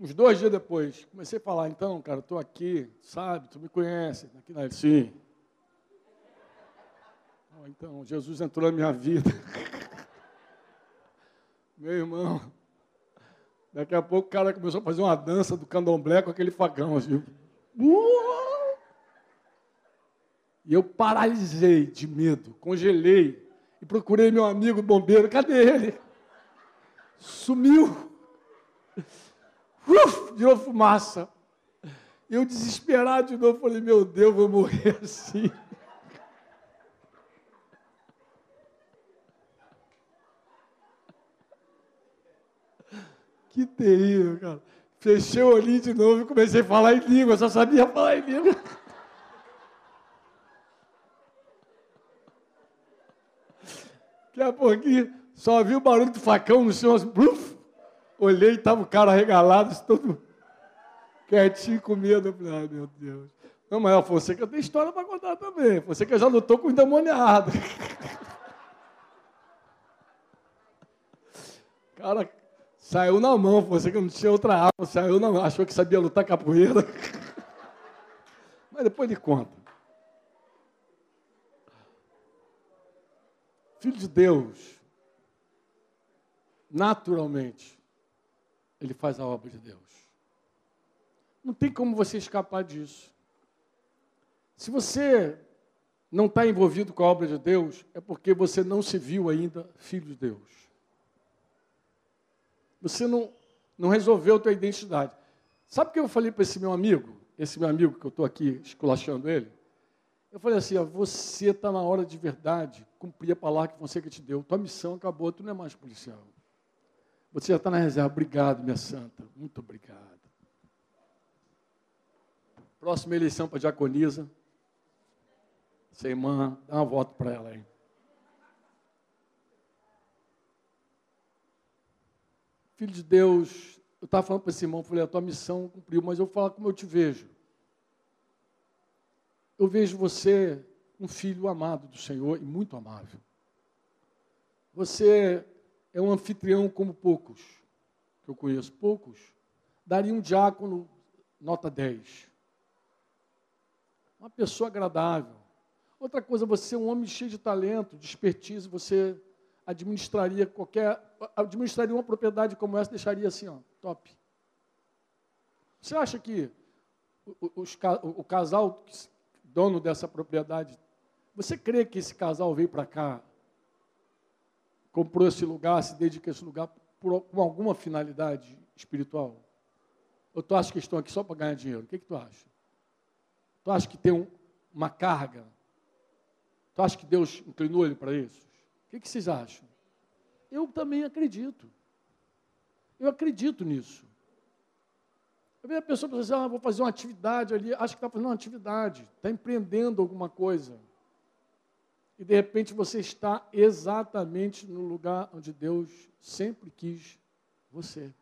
[SPEAKER 2] Uns dois dias depois, comecei a falar, então, cara, estou aqui, sabe, tu me conhece, aqui na sim. Então, Jesus entrou na minha vida. Meu irmão, daqui a pouco o cara começou a fazer uma dança do candomblé com aquele facão, assim. E eu paralisei de medo, congelei e procurei meu amigo bombeiro. Cadê ele? Sumiu. Uf, virou fumaça. Eu desesperado de novo, falei, meu Deus, vou morrer assim. Que terrível, cara. Fechei o olhinho de novo e comecei a falar em língua, só sabia falar em língua. Daqui a pouquinho, só vi o barulho do facão no chão, assim, bluf, olhei e estava o cara regalado, todo quietinho com medo. Eu falei, ai meu Deus. Não, mas a Fonseca tem história para contar também. Fonseca já lutou com o cara saiu na mão, Fonseca não tinha outra arma, saiu na mão, achou que sabia lutar capoeira. mas depois de conta. Filho de Deus, naturalmente, ele faz a obra de Deus. Não tem como você escapar disso. Se você não está envolvido com a obra de Deus, é porque você não se viu ainda filho de Deus. Você não, não resolveu a tua identidade. Sabe o que eu falei para esse meu amigo? Esse meu amigo que eu estou aqui esculachando ele? Eu falei assim: ó, você está na hora de verdade cumprir a palavra que você que te deu. Tua missão acabou, tu não é mais policial. Você já está na reserva. Obrigado, minha santa. Muito obrigado. Próxima eleição para diaconisa. Essa irmã, dá uma voto para ela aí. Filho de Deus, eu estava falando para esse irmão, falei, a tua missão cumpriu, mas eu vou falar como eu te vejo eu vejo você um filho amado do Senhor e muito amável. Você é um anfitrião como poucos, que eu conheço, poucos. Daria um diácono nota 10. Uma pessoa agradável. Outra coisa, você é um homem cheio de talento, de expertise, você administraria qualquer. administraria uma propriedade como essa, deixaria assim, ó, top. Você acha que o, o, o casal dono dessa propriedade, você crê que esse casal veio para cá, comprou esse lugar, se dedica a esse lugar por, com alguma finalidade espiritual? Ou tu acha que estão aqui só para ganhar dinheiro? O que, que tu acha? Tu acha que tem um, uma carga? Tu acha que Deus inclinou ele para isso? O que, que vocês acham? Eu também acredito. Eu acredito nisso. Eu vejo a pessoa pensando ah, vou fazer uma atividade ali, acho que está fazendo uma atividade, está empreendendo alguma coisa. E de repente você está exatamente no lugar onde Deus sempre quis você.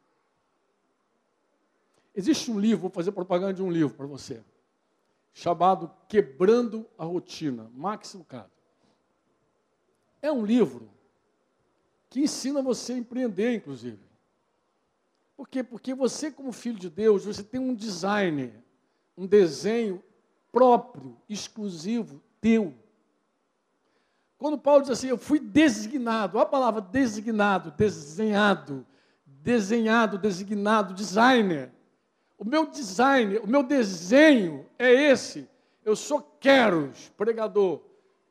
[SPEAKER 2] Existe um livro, vou fazer propaganda de um livro para você, chamado Quebrando a Rotina, Max Lucado. É um livro que ensina você a empreender, inclusive. Por quê? Porque você, como filho de Deus, você tem um design, um desenho próprio, exclusivo, teu. Quando Paulo diz assim, eu fui designado, a palavra designado, desenhado, desenhado, designado, designer. O meu design, o meu desenho é esse. Eu sou Queros, pregador,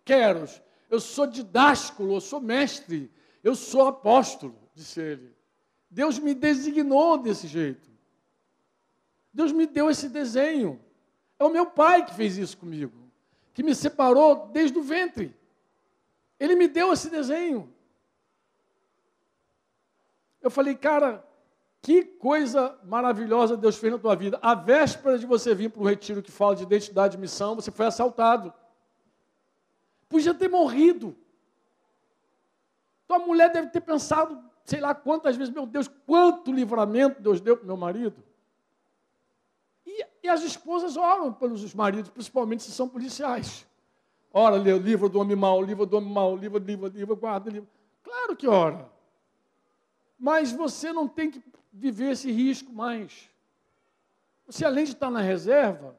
[SPEAKER 2] Queros. Eu sou didásculo, eu sou mestre, eu sou apóstolo, disse ele. Deus me designou desse jeito. Deus me deu esse desenho. É o meu pai que fez isso comigo, que me separou desde o ventre. Ele me deu esse desenho. Eu falei, cara, que coisa maravilhosa Deus fez na tua vida. A véspera de você vir para o retiro que fala de identidade e missão, você foi assaltado. Podia ter morrido. Tua mulher deve ter pensado, sei lá quantas vezes, meu Deus, quanto livramento Deus deu para meu marido. E as esposas oram pelos maridos, principalmente se são policiais. Ora, lê o livro do homem mau, livro do homem mau, livro, livro, livro, guarda, livro. Claro que ora. Mas você não tem que viver esse risco mais. Você, além de estar na reserva,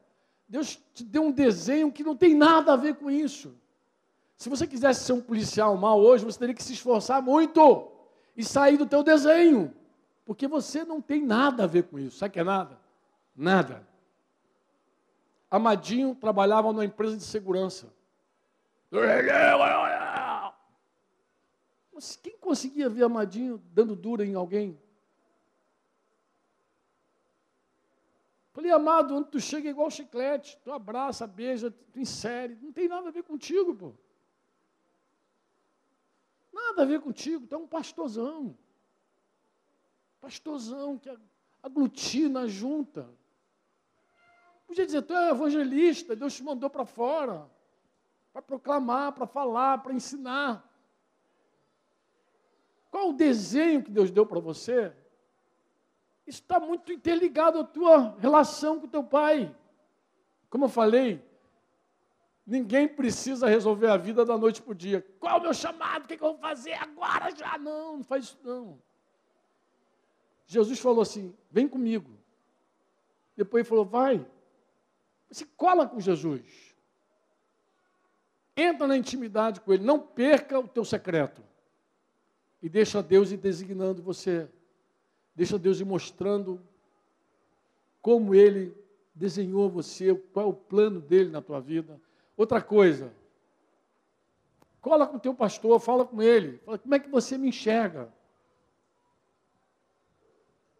[SPEAKER 2] Deus te deu um desenho que não tem nada a ver com isso. Se você quisesse ser um policial mal hoje, você teria que se esforçar muito e sair do teu desenho. Porque você não tem nada a ver com isso. Sabe o que é nada? Nada. Amadinho trabalhava numa empresa de segurança. Mas quem conseguia ver Amadinho dando dura em alguém? Falei, amado, onde tu chega é igual chiclete, tu abraça, beija, tu insere, não tem nada a ver contigo, pô. Nada a ver contigo, tu é um pastorzão. Pastorzão que aglutina, junta. Podia dizer, tu é evangelista, Deus te mandou para fora, para proclamar, para falar, para ensinar. Qual o desenho que Deus deu para você? Isso está muito interligado à tua relação com teu pai. Como eu falei, ninguém precisa resolver a vida da noite para o dia. Qual o meu chamado? O que, que eu vou fazer agora já? Não, não faz isso não. Jesus falou assim: vem comigo. Depois ele falou: vai. Se cola com Jesus. Entra na intimidade com Ele. Não perca o teu secreto. E deixa Deus ir designando você. Deixa Deus ir mostrando como Ele desenhou você, qual é o plano dele na tua vida. Outra coisa, cola com o teu pastor, fala com ele, fala, como é que você me enxerga?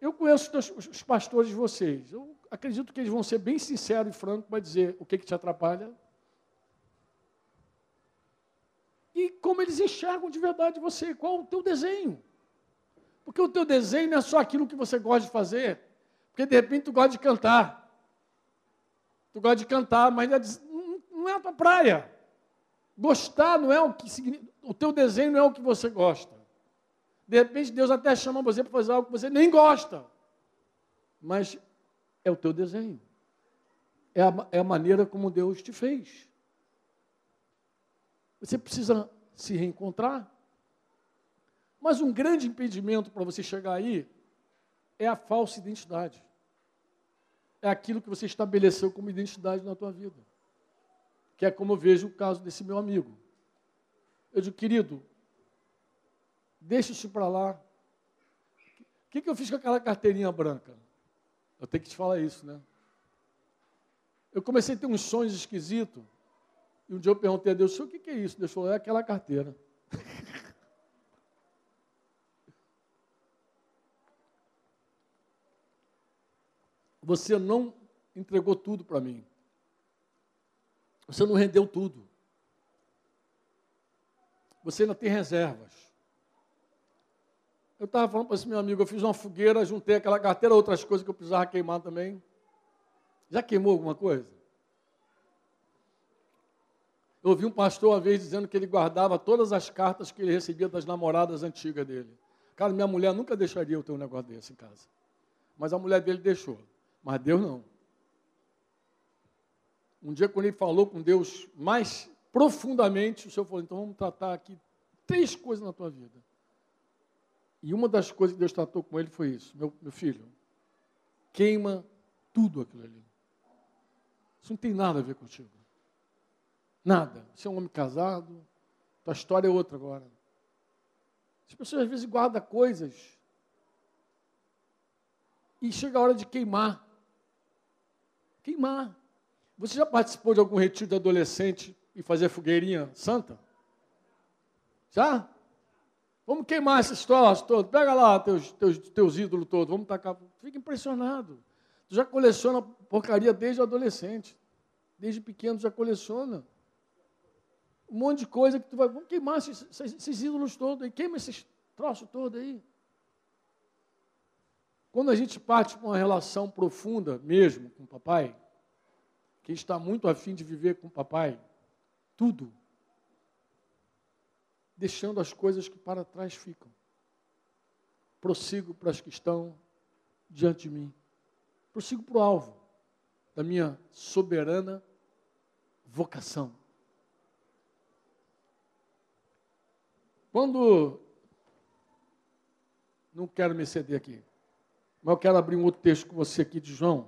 [SPEAKER 2] Eu conheço os pastores de vocês. Eu acredito que eles vão ser bem sinceros e francos para dizer o que, que te atrapalha. E como eles enxergam de verdade você, qual o teu desenho. Porque o teu desenho não é só aquilo que você gosta de fazer. Porque de repente tu gosta de cantar. Tu gosta de cantar, mas não é a tua praia. Gostar não é o que significa. O teu desenho não é o que você gosta. De repente, Deus até chama você para fazer algo que você nem gosta. Mas é o teu desenho. É a, é a maneira como Deus te fez. Você precisa se reencontrar. Mas um grande impedimento para você chegar aí é a falsa identidade. É aquilo que você estabeleceu como identidade na tua vida. Que é como eu vejo o caso desse meu amigo. Eu digo, querido, deixa isso para lá. O que, que eu fiz com aquela carteirinha branca? Eu tenho que te falar isso, né? Eu comecei a ter uns sonhos esquisitos. E um dia eu perguntei a Deus, o que, que é isso? Deus falou, é aquela carteira. Você não entregou tudo para mim. Você não rendeu tudo. Você ainda tem reservas. Eu estava falando para esse meu amigo, eu fiz uma fogueira, juntei aquela carteira, outras coisas que eu precisava queimar também. Já queimou alguma coisa? Eu ouvi um pastor uma vez dizendo que ele guardava todas as cartas que ele recebia das namoradas antigas dele. Cara, minha mulher nunca deixaria eu ter um negócio desse em casa. Mas a mulher dele deixou. Mas Deus não. Um dia, quando ele falou com Deus mais profundamente, o Senhor falou: então vamos tratar aqui três coisas na tua vida. E uma das coisas que Deus tratou com ele foi isso: meu, meu filho, queima tudo aquilo ali. Isso não tem nada a ver contigo. Nada. Você é um homem casado, tua história é outra agora. As pessoas às vezes guardam coisas e chega a hora de queimar. Queimar. Você já participou de algum retiro de adolescente e fazer fogueirinha santa? Já? Vamos queimar esses troços todos. Pega lá teus, teus, teus ídolos todos. Vamos tacar. Fica impressionado. Tu já coleciona porcaria desde adolescente. Desde pequeno já coleciona. Um monte de coisa que tu vai. Vamos queimar esses, esses, ídolos todos aí. Queima esses troços todos aí. Quando a gente parte com uma relação profunda mesmo com o papai, quem está muito afim de viver com o papai, tudo deixando as coisas que para trás ficam. Prossigo para as que estão diante de mim. Prossigo para o alvo. da minha soberana vocação. Quando. Não quero me exceder aqui, mas eu quero abrir um outro texto com você aqui de João.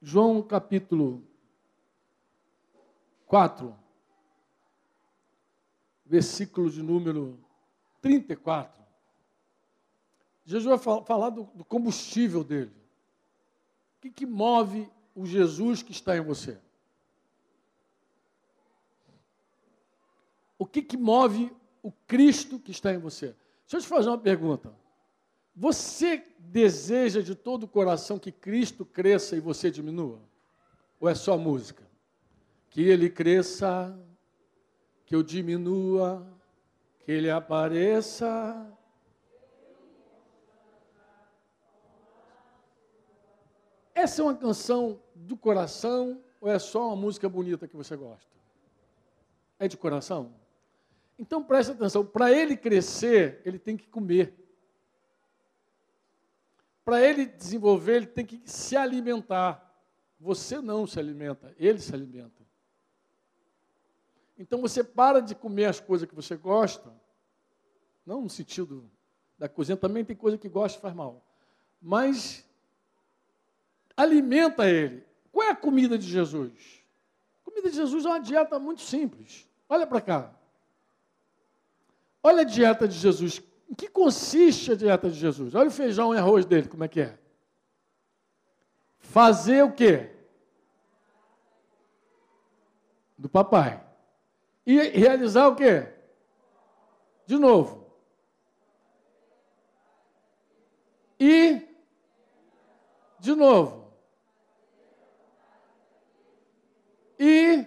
[SPEAKER 2] João capítulo 4, versículo de número 34. Jesus vai falar do, combustível dele. O que, que move o Jesus que está em você? O que, que move o Cristo que está em você? Deixa eu te fazer uma pergunta. Você deseja de todo o coração que Cristo cresça e você diminua? Ou é só música? Que ele cresça, que eu diminua, que ele apareça. Essa é uma canção do coração ou é só uma música bonita que você gosta? É de coração? Então preste atenção, para ele crescer, ele tem que comer. Para ele desenvolver, ele tem que se alimentar. Você não se alimenta, ele se alimenta. Então você para de comer as coisas que você gosta, não no sentido da cozinha, também tem coisa que gosta e faz mal. Mas alimenta ele. Qual é a comida de Jesus? A comida de Jesus é uma dieta muito simples. Olha para cá. Olha a dieta de Jesus. Em que consiste a dieta de Jesus? Olha o feijão e arroz dele, como é que é? Fazer o quê? Do papai. E realizar o quê? De novo. E de novo. E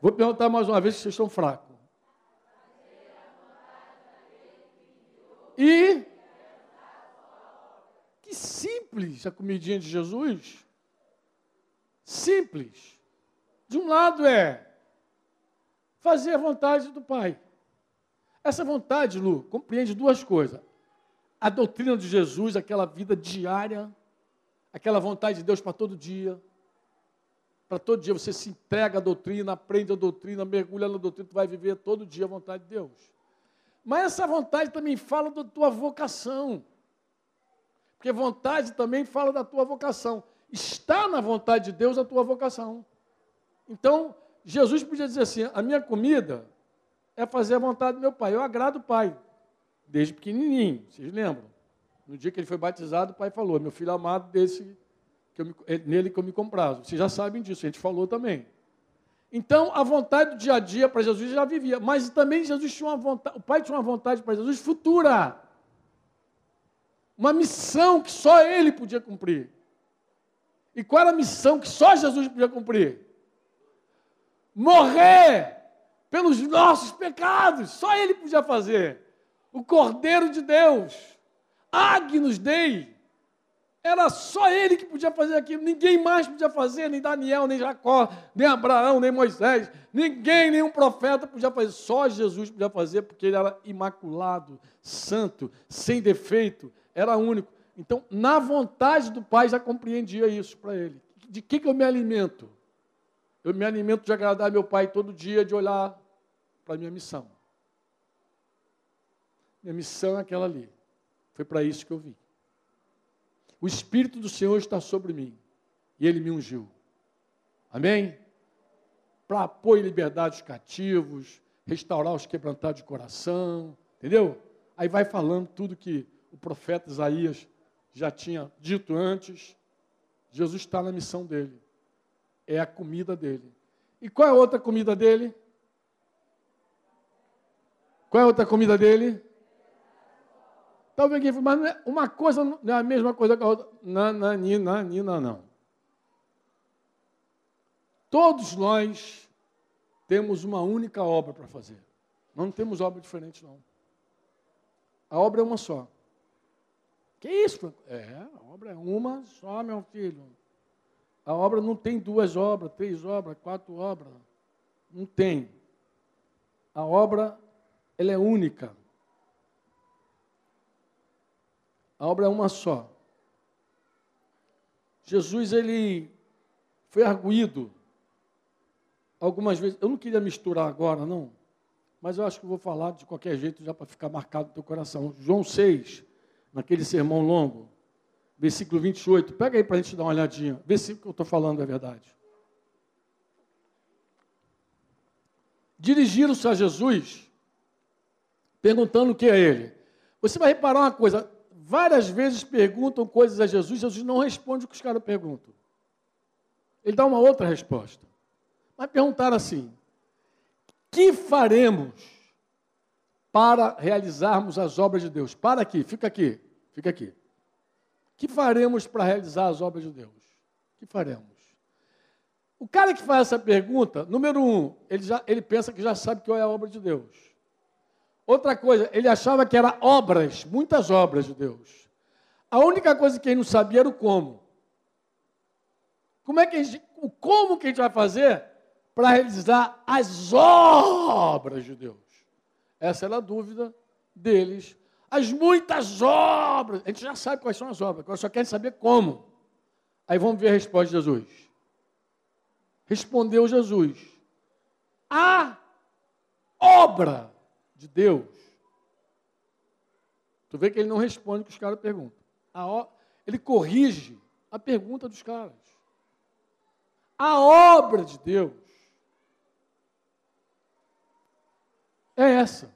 [SPEAKER 2] vou perguntar mais uma vez se vocês estão fracos. E que simples a comidinha de Jesus. Simples. De um lado é fazer a vontade do Pai. Essa vontade, Lu, compreende duas coisas. A doutrina de Jesus, aquela vida diária, aquela vontade de Deus para todo dia. Para todo dia você se entrega à doutrina, aprende a doutrina, mergulha na doutrina, tu vai viver todo dia a vontade de Deus. Mas essa vontade também fala da tua vocação. Porque vontade também fala da tua vocação. Está na vontade de Deus a tua vocação. Então, Jesus podia dizer assim: a minha comida é fazer a vontade do meu pai. Eu agrado o pai, desde pequenininho, vocês lembram? No dia que ele foi batizado, o pai falou: meu filho amado, desse, que me, é nele que eu me comprazo. Vocês já sabem disso, a gente falou também. Então, a vontade do dia a dia para Jesus já vivia, mas também Jesus tinha uma vontade, o Pai tinha uma vontade para Jesus futura. Uma missão que só ele podia cumprir. E qual era a missão que só Jesus podia cumprir? Morrer pelos nossos pecados, só ele podia fazer. O Cordeiro de Deus, Agnus Dei, era só ele que podia fazer aquilo, ninguém mais podia fazer, nem Daniel, nem Jacó, nem Abraão, nem Moisés, ninguém, nenhum profeta podia fazer, só Jesus podia fazer, porque ele era imaculado, santo, sem defeito, era único. Então, na vontade do Pai, já compreendia isso para ele. De que, que eu me alimento? Eu me alimento de agradar meu Pai todo dia, de olhar para a minha missão. Minha missão é aquela ali. Foi para isso que eu vim. O Espírito do Senhor está sobre mim e ele me ungiu. Amém? Para apoio e liberdade dos cativos, restaurar os quebrantados de coração, entendeu? Aí vai falando tudo que o profeta Isaías já tinha dito antes. Jesus está na missão dele. É a comida dele. E qual é a outra comida dele? Qual é a outra comida dele? Talvez alguém fale, mas uma coisa não é a mesma coisa que a outra. Não, não, não, não. Todos nós temos uma única obra para fazer. Não temos obra diferente, não. A obra é uma só. Que isso? É, a obra é uma só, meu filho. A obra não tem duas obras, três obras, quatro obras. Não tem. A obra, ela é única. A obra é uma só. Jesus ele foi arguído algumas vezes. Eu não queria misturar agora, não, mas eu acho que vou falar de qualquer jeito já para ficar marcado no teu coração. João 6, naquele sermão longo, versículo 28. Pega aí para a gente dar uma olhadinha. Vê se o que eu estou falando é verdade. Dirigiram-se a Jesus, perguntando o que é ele. Você vai reparar uma coisa: várias vezes perguntam coisas a Jesus, Jesus não responde o que os caras perguntam. Ele dá uma outra resposta. Mas perguntaram assim: que faremos para realizarmos as obras de Deus? Para aqui, fica aqui, fica aqui. Que faremos para realizar as obras de Deus? Que faremos? O cara que faz essa pergunta, número um, ele, já, ele pensa que já sabe que é a obra de Deus. Outra coisa, ele achava que era obras, muitas obras de Deus. A única coisa que ele não sabia era o como. Como é que gente, o como que a gente vai fazer para realizar as obras de Deus? Essa era a dúvida deles. As muitas obras, a gente já sabe quais são as obras, agora só quer saber como. Aí vamos ver a resposta de Jesus. Respondeu Jesus: A obra de Deus. Tu vê que ele não responde o que os caras perguntam. Ele corrige a pergunta dos caras. A obra de Deus é essa.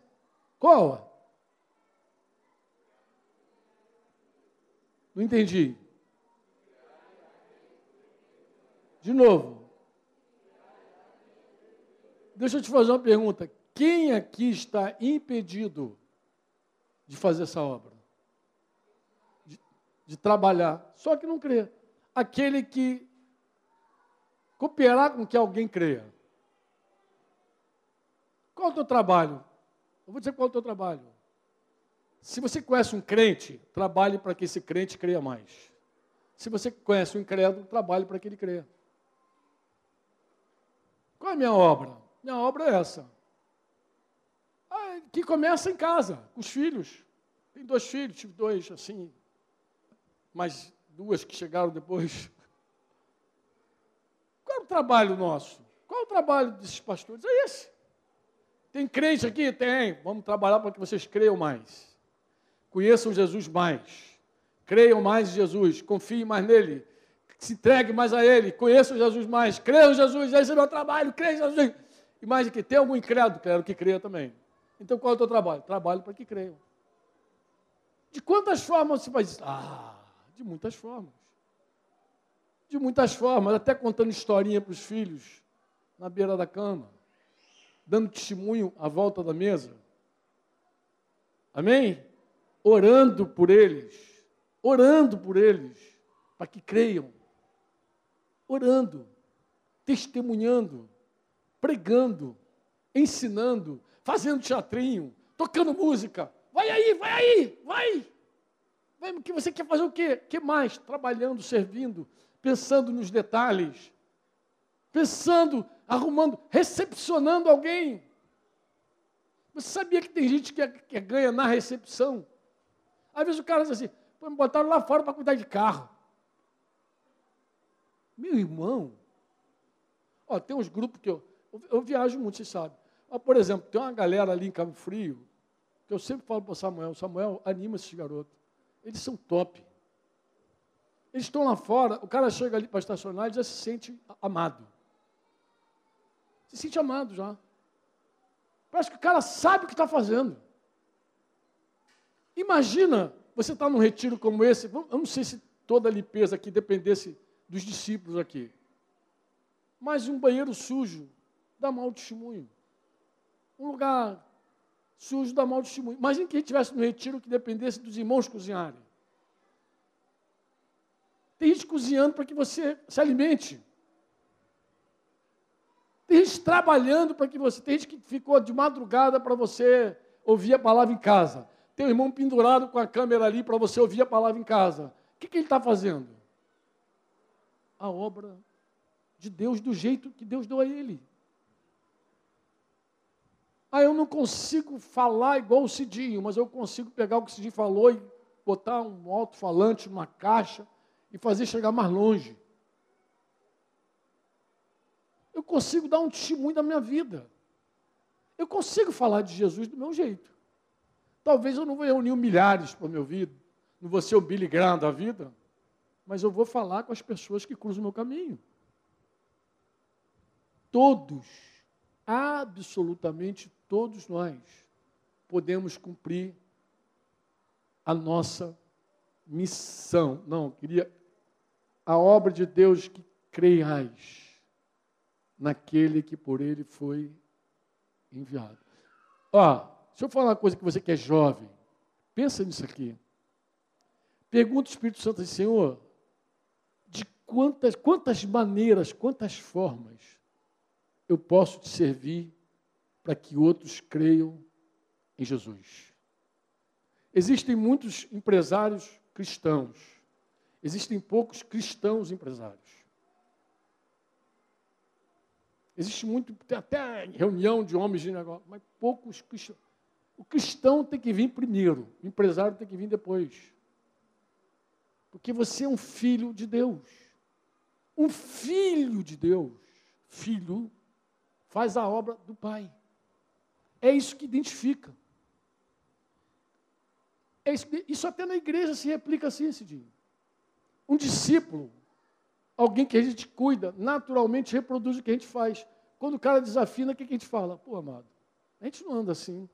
[SPEAKER 2] Qual? Não entendi. De novo. Deixa eu te fazer uma pergunta. Quem aqui está impedido de fazer essa obra? De, de trabalhar? Só que não crê. Aquele que cooperar com que alguém creia. Qual é o teu trabalho? Eu vou dizer qual é o teu trabalho. Se você conhece um crente, trabalhe para que esse crente creia mais. Se você conhece um incrédulo, trabalhe para que ele creia. Qual é a minha obra? Minha obra é essa. Que começa em casa, com os filhos. Tem dois filhos, tive dois, assim, mais duas que chegaram depois. Qual é o trabalho nosso? Qual é o trabalho desses pastores? É esse. Tem crente aqui? Tem. Vamos trabalhar para que vocês creiam mais. Conheçam Jesus mais. Creiam mais em Jesus. Confiem mais nele. Se entregue mais a ele. Conheçam Jesus mais. Creiam em Jesus. Esse é o meu trabalho. Creiam em Jesus. E mais que tem algum incrédulo, quero que creia também. Então qual é o teu trabalho? Trabalho para que creiam. De quantas formas você faz isso? Ah, de muitas formas. De muitas formas, até contando historinha para os filhos na beira da cama, dando testemunho à volta da mesa. Amém? Orando por eles, orando por eles, para que creiam. Orando, testemunhando pregando, ensinando, fazendo teatrinho, tocando música. Vai aí, vai aí, vai. vai que você quer fazer o quê? que mais? Trabalhando, servindo, pensando nos detalhes, pensando, arrumando, recepcionando alguém. Você sabia que tem gente que, é, que ganha na recepção? Às vezes o cara diz assim, pô, me botaram lá fora para cuidar de carro. Meu irmão, ó, tem uns grupos que eu, eu viajo muito, vocês sabem. Mas, por exemplo, tem uma galera ali em Cabo Frio, que eu sempre falo para o Samuel, Samuel, anima esses garotos. Eles são top. Eles estão lá fora, o cara chega ali para estacionar e já se sente amado. Se sente amado já. Parece que o cara sabe o que está fazendo. Imagina, você está num retiro como esse, eu não sei se toda a limpeza aqui dependesse dos discípulos aqui. Mas um banheiro sujo, dá mau testemunho. Um lugar sujo dá mau testemunho. Imagina que estivesse no retiro que dependesse dos irmãos cozinharem. Tem gente cozinhando para que você se alimente. Tem gente trabalhando para que você. Tem gente que ficou de madrugada para você ouvir a palavra em casa. Tem um irmão pendurado com a câmera ali para você ouvir a palavra em casa. O que, que ele está fazendo? A obra de Deus do jeito que Deus deu a ele. Ah, eu não consigo falar igual o Cidinho, mas eu consigo pegar o que o Cidinho falou e botar um alto-falante numa caixa e fazer chegar mais longe. Eu consigo dar um testemunho da minha vida. Eu consigo falar de Jesus do meu jeito. Talvez eu não vou reunir milhares para o meu ouvido, não vou ser o Billy Graham da vida, mas eu vou falar com as pessoas que cruzam o meu caminho. Todos, absolutamente todos nós, podemos cumprir a nossa missão. Não, queria a obra de Deus que creiais naquele que por ele foi enviado. Ó, deixa eu falar uma coisa que você que é jovem, pensa nisso aqui. Pergunta o Espírito Santo Senhor, de quantas, quantas maneiras, quantas formas eu posso te servir para que outros creiam em Jesus? Existem muitos empresários cristãos, existem poucos cristãos empresários. Existe muito, tem até reunião de homens de negócio, mas poucos cristãos. O cristão tem que vir primeiro, o empresário tem que vir depois. Porque você é um filho de Deus. Um filho de Deus, filho, faz a obra do Pai. É isso que identifica. É isso, isso até na igreja se replica assim, dia. Um discípulo alguém que a gente cuida, naturalmente reproduz o que a gente faz. Quando o cara desafina, o que a gente fala? Pô, amado, a gente não anda assim.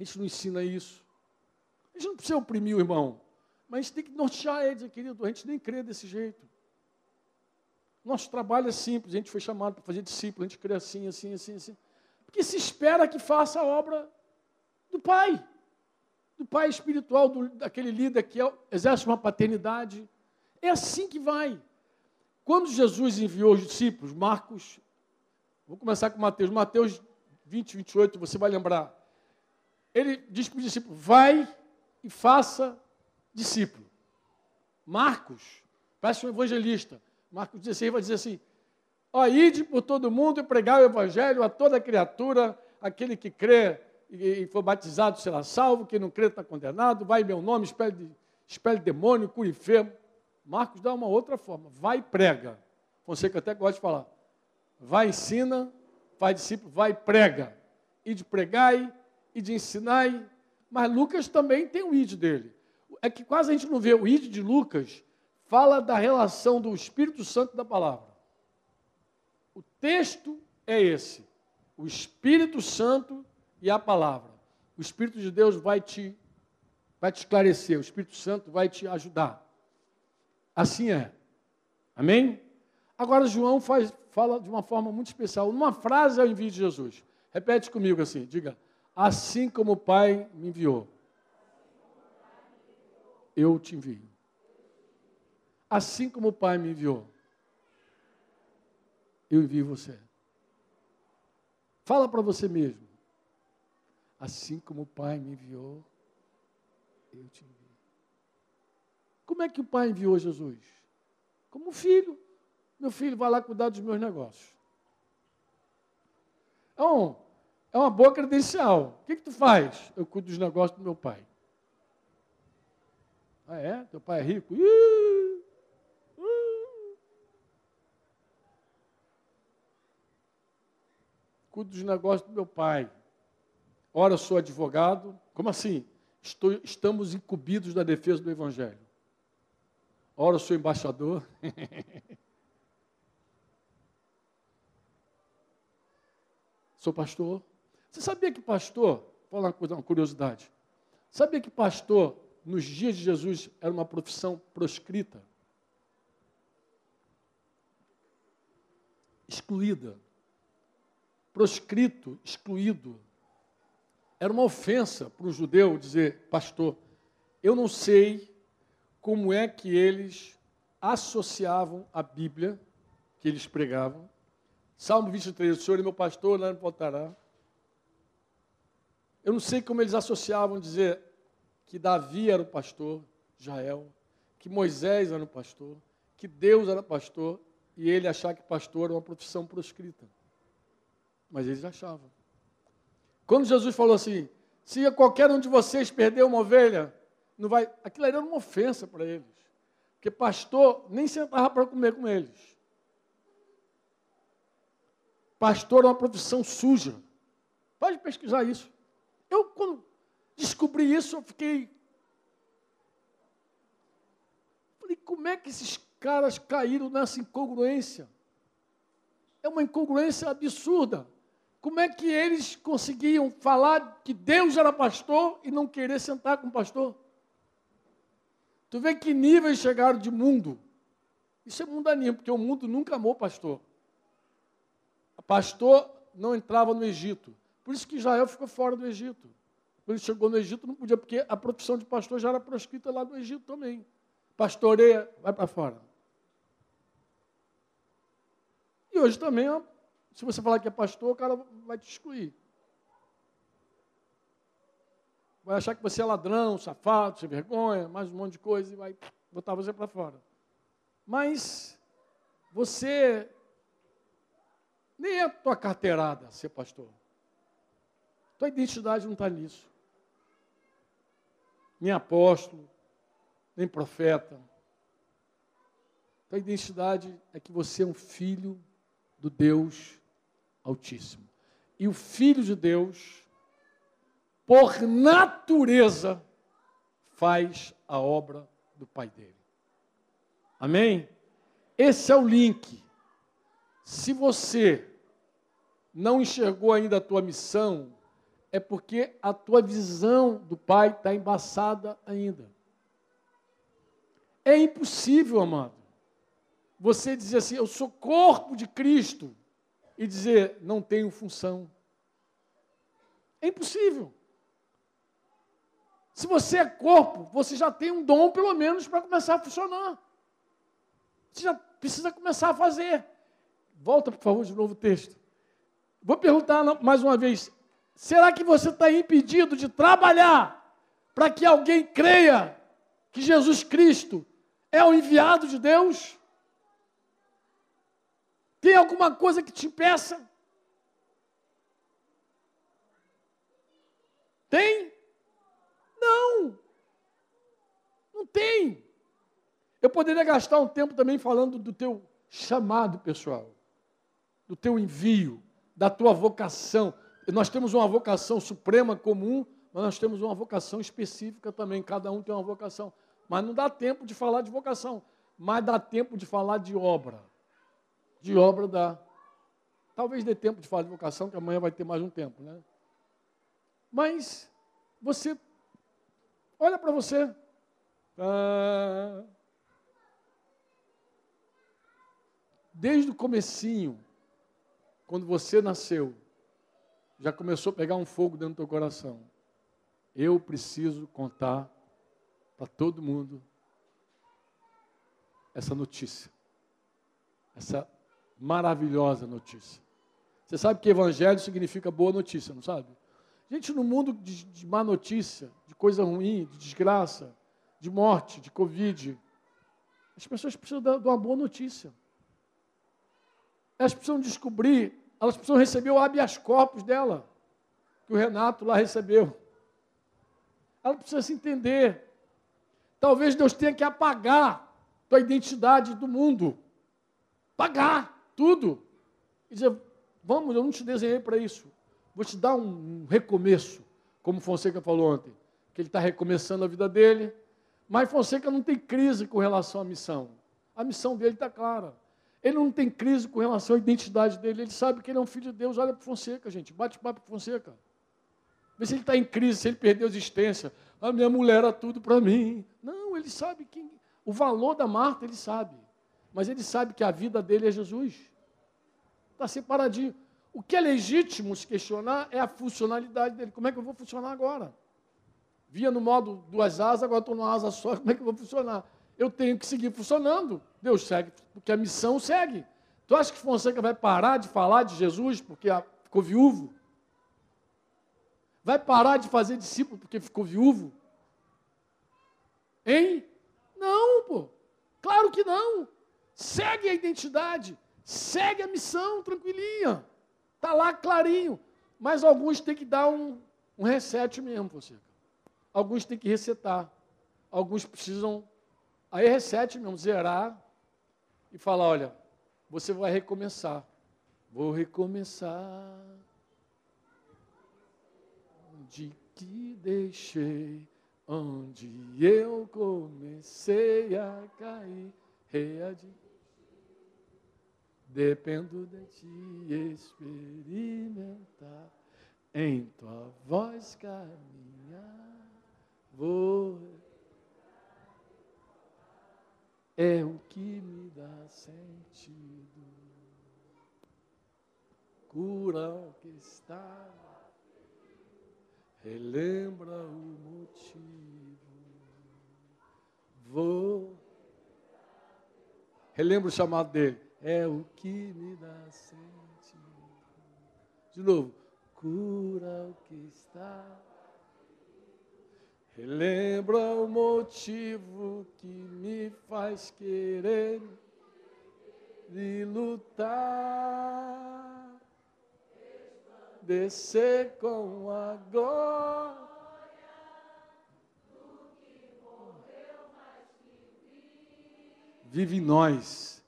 [SPEAKER 2] A gente não ensina isso. A gente não precisa oprimir o irmão. Mas a gente tem que nortear ele, dizer, querido, a gente nem crê desse jeito. Nosso trabalho é simples, a gente foi chamado para fazer discípulo, a gente crê assim, assim, assim, assim. Porque se espera que faça a obra do Pai, do Pai espiritual, do, daquele líder que é, exerce uma paternidade, é assim que vai. Quando Jesus enviou os discípulos, Marcos, vou começar com Mateus, Mateus 20, 28, você vai lembrar. Ele diz para os discípulos: vai e faça discípulo. Marcos, parece um evangelista. Marcos 16 vai dizer assim: ó, ide por todo mundo e pregar o evangelho a toda criatura, aquele que crê e for batizado será salvo, quem não crê está condenado, vai em meu nome, espelhe, espelhe demônio, cure enfermo. Marcos dá uma outra forma. Vai e prega. Fonseca até gosta de falar. Vai, ensina, faz discípulo, vai e prega. E de pregai, e de ensinai. Mas Lucas também tem o id dele. É que quase a gente não vê o id de Lucas, fala da relação do Espírito Santo da palavra. O texto é esse. O Espírito Santo e a palavra. O Espírito de Deus vai te, vai te esclarecer, o Espírito Santo vai te ajudar. Assim é. Amém? Agora, João faz, fala de uma forma muito especial. Uma frase ao envio de Jesus. Repete comigo assim: diga, assim como o Pai me enviou, eu te envio. Assim como o Pai me enviou, eu envio você. Fala para você mesmo. Assim como o Pai me enviou, eu te envio. Como é que o pai enviou Jesus? Como filho. Meu filho vai lá cuidar dos meus negócios. É, um, é uma boa credencial. O que, que tu faz? Eu cuido dos negócios do meu pai. Ah, é? Teu pai é rico? Uh, Cuido dos negócios do meu pai. Ora, sou advogado. Como assim? Estou, estamos incumbidos da defesa do Evangelho. Ora, sou embaixador. sou pastor. Você sabia que pastor, vou falar uma curiosidade. Sabia que pastor, nos dias de Jesus, era uma profissão proscrita? Excluída. Proscrito, excluído. Era uma ofensa para o judeu dizer, pastor, eu não sei como é que eles associavam a Bíblia que eles pregavam. Salmo 23, o Senhor é meu pastor, nada me faltará. Eu não sei como eles associavam dizer que Davi era o pastor, Jael, que Moisés era o pastor, que Deus era pastor, e ele achar que pastor era uma profissão proscrita. Mas eles achavam. Quando Jesus falou assim: se qualquer um de vocês perder uma ovelha, não vai. Aquilo era uma ofensa para eles. Porque pastor nem sentava para comer com eles. Pastor é uma profissão suja. Pode pesquisar isso. Eu, quando descobri isso, eu fiquei. Falei, como é que esses caras caíram nessa incongruência? É uma incongruência absurda. Como é que eles conseguiam falar que Deus era pastor e não querer sentar com o pastor? Tu vê que níveis chegaram de mundo. Isso é mundanismo, porque o mundo nunca amou pastor. O pastor não entrava no Egito. Por isso que Israel ficou fora do Egito. Quando ele chegou no Egito, não podia, porque a profissão de pastor já era proscrita lá no Egito também. Pastoreia, vai para fora. E hoje também, se você falar que é pastor, o cara vai te excluir. Vai achar que você é ladrão, safado, sem vergonha, mais um monte de coisa e vai botar você para fora. Mas você nem é tua carteirada ser pastor. Tua identidade não está nisso. Nem apóstolo, nem profeta. Tua identidade é que você é um filho do Deus Altíssimo. E o Filho de Deus, por natureza, faz a obra do Pai dele. Amém? Esse é o link. Se você não enxergou ainda a tua missão, é porque a tua visão do Pai está embaçada ainda. É impossível, amado, você dizer assim, eu sou corpo de Cristo, e dizer, não tenho função. É impossível. Se você é corpo, você já tem um dom, pelo menos, para começar a funcionar. Você já precisa começar a fazer. Volta, por favor, de novo o texto. Vou perguntar mais uma vez: será que você está impedido de trabalhar para que alguém creia que Jesus Cristo é o enviado de Deus? Tem alguma coisa que te impeça? Tem? Não. Não tem. Eu poderia gastar um tempo também falando do teu chamado pessoal, do teu envio, da tua vocação. Nós temos uma vocação suprema comum, mas nós temos uma vocação específica também. Cada um tem uma vocação. Mas não dá tempo de falar de vocação, mas dá tempo de falar de obra de obra da. Talvez dê tempo de falar de vocação, que amanhã vai ter mais um tempo, né? Mas você olha para você. Ah, desde o comecinho, quando você nasceu, já começou a pegar um fogo dentro do teu coração. Eu preciso contar para todo mundo essa notícia, essa maravilhosa notícia. Você sabe que evangelho significa boa notícia, não sabe? Gente, no mundo de, de má notícia, de coisa ruim, de desgraça, de morte, de Covid, as pessoas precisam de uma boa notícia. Elas precisam descobrir, elas precisam receber o habeas corpus dela, que o Renato lá recebeu. Ela precisa se entender. Talvez Deus tenha que apagar tua identidade do mundo. Pagar tudo, e dizer: Vamos, eu não te desenhei para isso. Vou te dar um recomeço, como Fonseca falou ontem, que ele está recomeçando a vida dele. Mas Fonseca não tem crise com relação à missão. A missão dele está clara. Ele não tem crise com relação à identidade dele. Ele sabe que ele é um filho de Deus. Olha para Fonseca, gente. Bate papo com Fonseca. Vê se ele está em crise, se ele perdeu a existência. A minha mulher era tudo para mim. Não, ele sabe que o valor da Marta, ele sabe mas ele sabe que a vida dele é Jesus. Está separadinho. O que é legítimo se questionar é a funcionalidade dele. Como é que eu vou funcionar agora? Via no modo duas asas, agora estou numa asa só, como é que eu vou funcionar? Eu tenho que seguir funcionando. Deus segue, porque a missão segue. Tu acha que Fonseca vai parar de falar de Jesus porque ficou viúvo? Vai parar de fazer discípulo porque ficou viúvo? Hein? Não, pô. Claro que não. Segue a identidade, segue a missão, tranquilinha. Está lá clarinho. Mas alguns têm que dar um, um reset mesmo, você. Alguns têm que resetar. Alguns precisam Aí reset mesmo, zerar e falar, olha, você vai recomeçar. Vou recomeçar. Onde que deixei, onde eu comecei a cair, readi. Dependo de ti experimentar, em tua voz caminhar, vou. É o que me dá sentido, cura o que está, relembra o motivo, vou. Relembra o chamado dele é o que me dá sentido. De novo, cura o que está. Relembra o motivo que me faz querer e lutar, descer com a glória. Vive em nós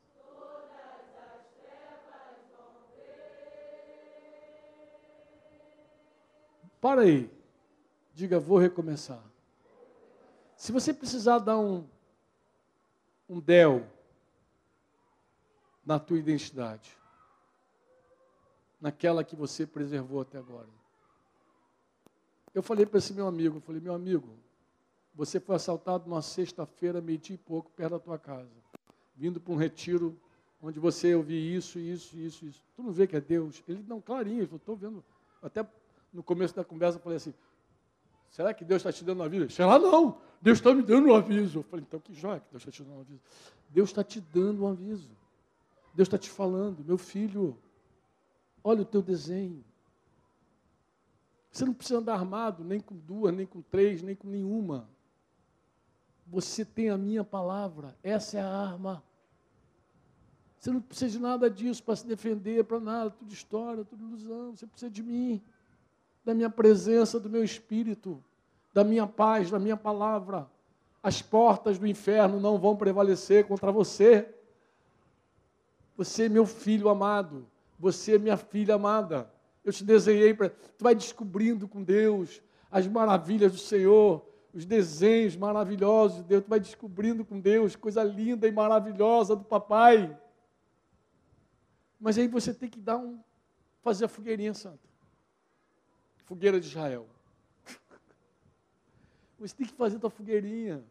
[SPEAKER 2] Para aí. Diga, vou recomeçar. Se você precisar dar um, um del na tua identidade, naquela que você preservou até agora. Eu falei para esse meu amigo, falei, meu amigo, você foi assaltado numa sexta-feira, meio-dia e pouco, perto da tua casa, vindo para um retiro onde você ouvia isso, isso, isso, isso. Tu não vê que é Deus? Ele, não, clarinho, eu estou vendo, até no começo da conversa, eu falei assim: será que Deus está te dando um aviso? Sei lá, não. Deus está me dando um aviso. Eu falei, então que joia que Deus está te dando um aviso. Deus está te dando um aviso. Deus está te falando, meu filho, olha o teu desenho. Você não precisa andar armado, nem com duas, nem com três, nem com nenhuma. Você tem a minha palavra, essa é a arma. Você não precisa de nada disso para se defender, para nada, tudo história, tudo ilusão. Você precisa de mim da minha presença, do meu espírito, da minha paz, da minha palavra. As portas do inferno não vão prevalecer contra você. Você é meu filho amado, você é minha filha amada. Eu te desenhei para. Tu vai descobrindo com Deus as maravilhas do Senhor, os desenhos maravilhosos de Deus. Tu vai descobrindo com Deus coisa linda e maravilhosa do papai. Mas aí você tem que dar um. fazer a fogueirinha santa fogueira de Israel. Você tem que fazer tua fogueirinha.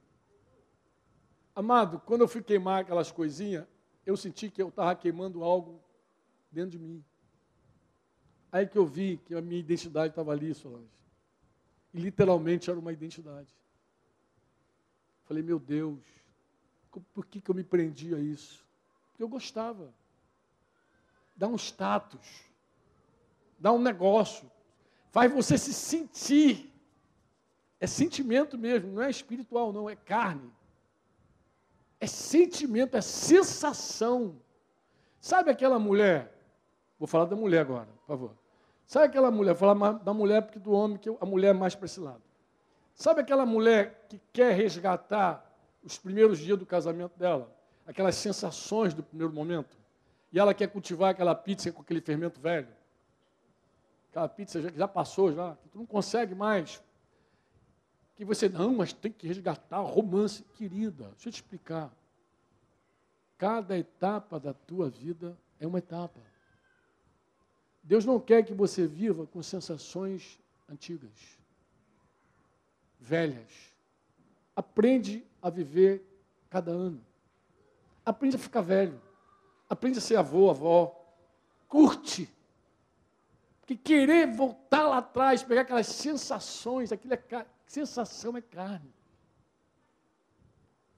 [SPEAKER 2] Amado, quando eu fui queimar aquelas coisinhas, eu senti que eu estava queimando algo dentro de mim. Aí que eu vi que a minha identidade estava ali, Solange. E literalmente era uma identidade. Falei, meu Deus, por que, que eu me prendi a isso? Porque eu gostava. Dá um status, dá um negócio, faz você se sentir. É sentimento mesmo, não é espiritual, não, é carne. É sentimento, é sensação. Sabe aquela mulher? Vou falar da mulher agora, por favor. Sabe aquela mulher? Vou falar da mulher porque do homem, que a mulher é mais para esse lado. Sabe aquela mulher que quer resgatar os primeiros dias do casamento dela? Aquelas sensações do primeiro momento? E ela quer cultivar aquela pizza com aquele fermento velho? Aquela pizza já, já passou, já, tu não consegue mais. Que você, não, mas tem que resgatar o romance. Querida, deixa eu te explicar. Cada etapa da tua vida é uma etapa. Deus não quer que você viva com sensações antigas, velhas. Aprende a viver cada ano. Aprende a ficar velho. Aprende a ser avô, avó. Curte que querer voltar lá atrás, pegar aquelas sensações, aquilo é car... sensação é carne.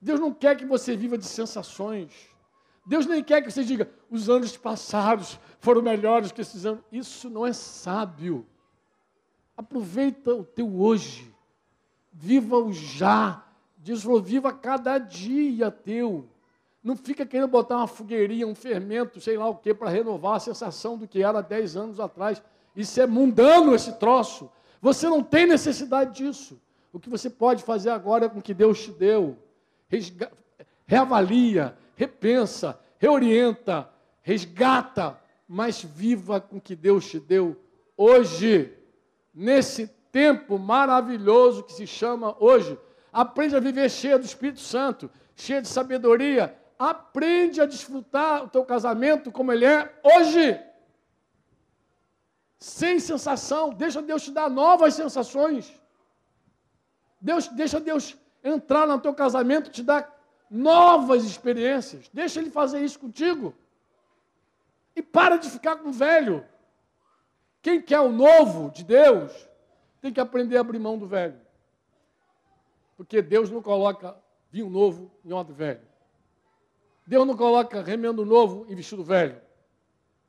[SPEAKER 2] Deus não quer que você viva de sensações. Deus nem quer que você diga, os anos passados foram melhores que esses anos. Isso não é sábio. Aproveita o teu hoje. Viva o já. Viva cada dia teu. Não fica querendo botar uma fogueirinha, um fermento, sei lá o que, para renovar a sensação do que era 10 anos atrás. Isso é mundano esse troço. Você não tem necessidade disso. O que você pode fazer agora é com o que Deus te deu. reavalia, repensa, reorienta, resgata, mas viva com o que Deus te deu hoje, nesse tempo maravilhoso que se chama hoje. Aprende a viver cheia do Espírito Santo, cheia de sabedoria. Aprende a desfrutar o teu casamento como ele é hoje. Sem sensação, deixa Deus te dar novas sensações. Deus, deixa Deus entrar no teu casamento, te dar novas experiências. Deixa Ele fazer isso contigo. E para de ficar com o velho. Quem quer o novo de Deus, tem que aprender a abrir mão do velho. Porque Deus não coloca vinho novo em odre velho. Deus não coloca remendo novo em vestido velho.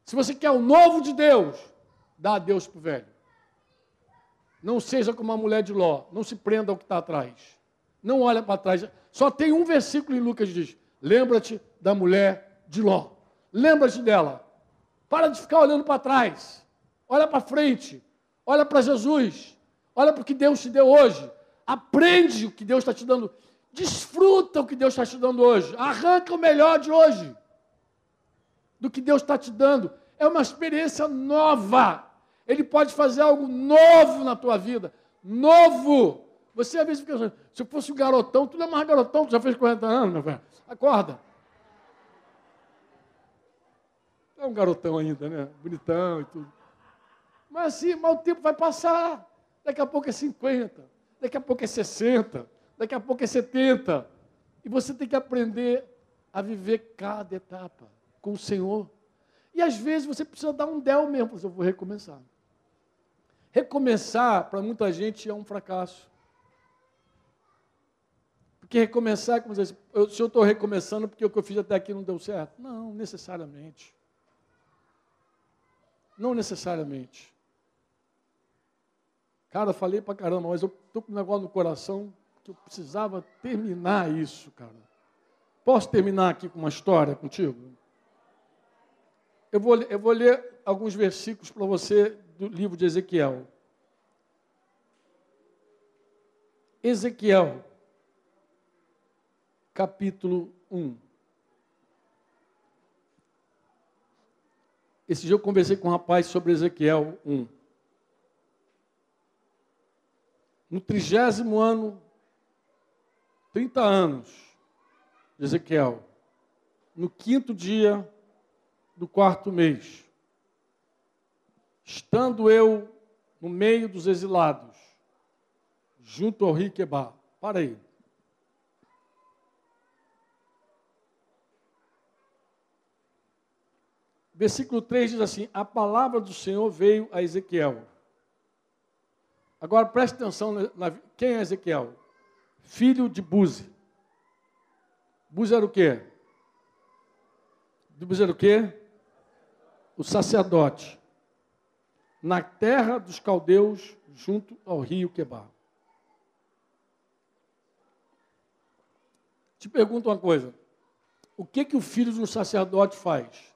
[SPEAKER 2] Se você quer o novo de Deus, dá a Deus para o velho. Não seja como a mulher de Ló, não se prenda ao que está atrás. Não olha para trás. Só tem um versículo em Lucas que diz: Lembra-te da mulher de Ló. Lembra-te dela. Para de ficar olhando para trás. Olha para frente. Olha para Jesus. Olha para o que Deus te deu hoje. Aprende o que Deus está te dando. Desfruta o que Deus está te dando hoje. Arranca o melhor de hoje. Do que Deus está te dando. É uma experiência nova. Ele pode fazer algo novo na tua vida. Novo. Você às vezes fica assim, se eu fosse um garotão, tu não é mais garotão, tu já fez 40 anos, meu velho. Acorda. É um garotão ainda, né? Bonitão e tudo. Mas assim, mas o tempo vai passar. Daqui a pouco é 50, daqui a pouco é 60, daqui a pouco é 70. E você tem que aprender a viver cada etapa com o Senhor. E às vezes você precisa dar um del mesmo, eu vou recomeçar. Recomeçar, para muita gente, é um fracasso. Porque recomeçar é como dizer, se eu estou recomeçando porque o que eu fiz até aqui não deu certo. Não, necessariamente. Não necessariamente. Cara, falei para caramba, mas eu estou com um negócio no coração que eu precisava terminar isso, cara. Posso terminar aqui com uma história contigo? Eu vou, eu vou ler alguns versículos para você do livro de Ezequiel. Ezequiel, capítulo 1. Esse dia eu conversei com um rapaz sobre Ezequiel 1. No trigésimo ano, 30 anos de Ezequiel, no quinto dia do quarto mês, estando eu no meio dos exilados, junto ao rio Quebar. Para aí. Versículo 3 diz assim: A palavra do Senhor veio a Ezequiel. Agora preste atenção na, quem é Ezequiel? Filho de Buzi. Buzi era o quê? Buzi era o quê? O sacerdote na terra dos caldeus, junto ao rio Quebar. Te pergunto uma coisa: o que que o filho de um sacerdote faz?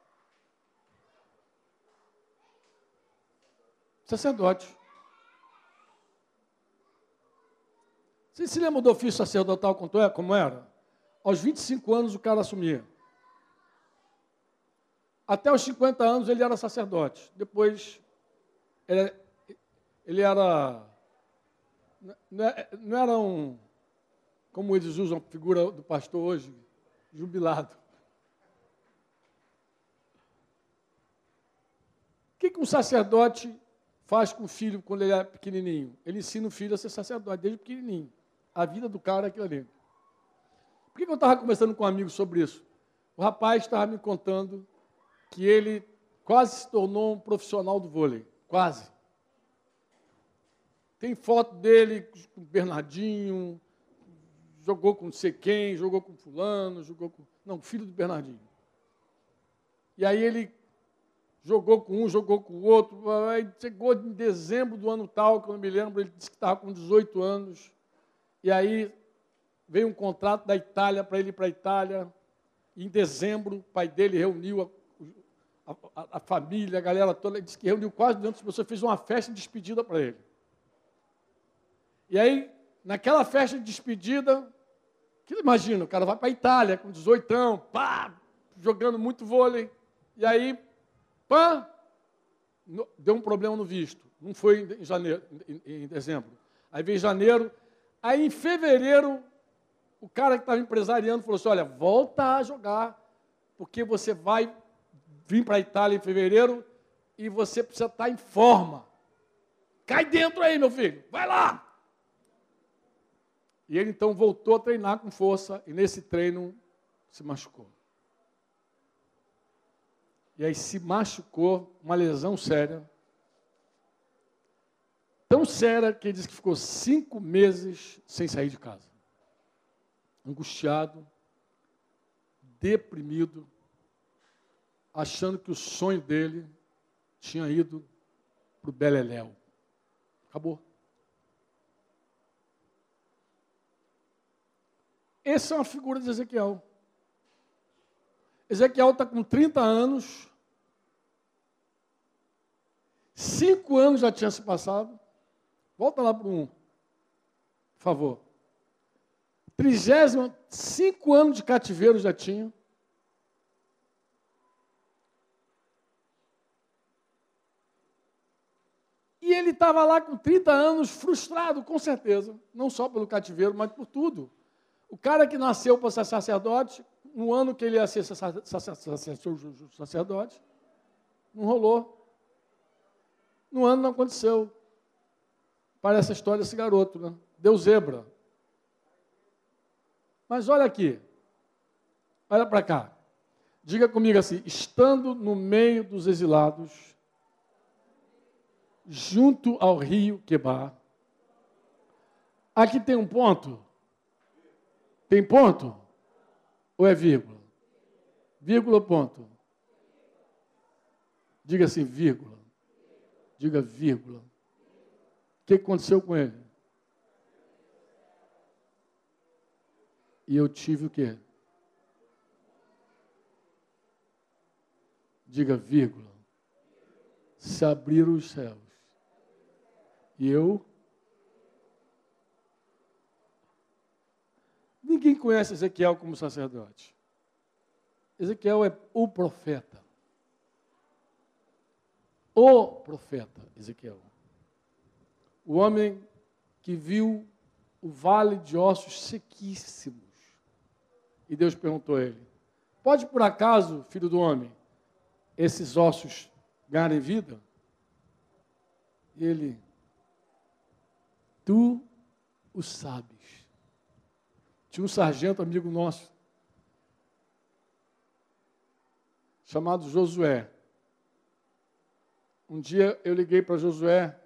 [SPEAKER 2] Sacerdote. Você se lembra do ofício sacerdotal como era? Aos 25 anos o cara assumia. Até os 50 anos ele era sacerdote. Depois ele, ele era. Não era um. Como eles usam a figura do pastor hoje, jubilado. O que, que um sacerdote faz com o filho quando ele é pequenininho? Ele ensina o filho a ser sacerdote desde pequenininho. A vida do cara é aquilo ali. Por que eu estava conversando com um amigo sobre isso? O rapaz estava me contando que ele quase se tornou um profissional do vôlei. Quase. Tem foto dele com o Bernardinho, jogou com não sei quem, jogou com fulano, jogou com. Não, filho do Bernardinho. E aí ele jogou com um, jogou com o outro. Aí chegou em dezembro do ano tal, que eu não me lembro, ele disse que estava com 18 anos. E aí veio um contrato da Itália para ele ir para a Itália. E em dezembro, o pai dele reuniu a a, família, a galera toda, disse que reuniu quase 200 pessoas, fez uma festa de despedida para ele. E aí, naquela festa de despedida, Que imagina, o cara vai para a Itália com 18 anos, pá, jogando muito vôlei, e aí, pá, deu um problema no visto. Não foi em janeiro, em, em dezembro. Aí veio janeiro, aí em fevereiro, o cara que estava empresariando falou assim: olha, volta a jogar, porque você vai vir para a Itália em fevereiro e você precisa estar em forma. Cai dentro aí, meu filho, vai lá. E ele então voltou a treinar com força e nesse treino se machucou. E aí se machucou, uma lesão séria. Tão séria que ele disse que ficou cinco meses sem sair de casa. Angustiado, deprimido, achando que o sonho dele tinha ido para o Beleléu. Acabou. Essa é uma figura de Ezequiel. Ezequiel está com 30 anos. Cinco anos já tinha se passado. Volta lá para um, por favor. Trigésimo, cinco anos de cativeiro já tinha. E ele estava lá com 30 anos, frustrado, com certeza. Não só pelo cativeiro, mas por tudo. O cara que nasceu para ser sacerdote, no ano que ele ia ser sacerdote, não rolou. No ano não aconteceu. Parece a história desse garoto, né? Deu zebra. Mas olha aqui. Olha para cá. Diga comigo assim: estando no meio dos exilados, junto ao rio Quebar. Aqui tem um ponto. Tem ponto? Ou é vírgula? Vírgula ponto. Diga assim, vírgula. Diga vírgula. O que aconteceu com ele? E eu tive o quê? Diga vírgula. Se abriram os céus. E eu Ninguém conhece Ezequiel como sacerdote. Ezequiel é o profeta. O profeta Ezequiel. O homem que viu o vale de ossos sequíssimos. E Deus perguntou a ele: Pode por acaso, filho do homem, esses ossos ganharem vida? E ele, tu o sabes. Tinha um sargento amigo nosso, chamado Josué. Um dia eu liguei para Josué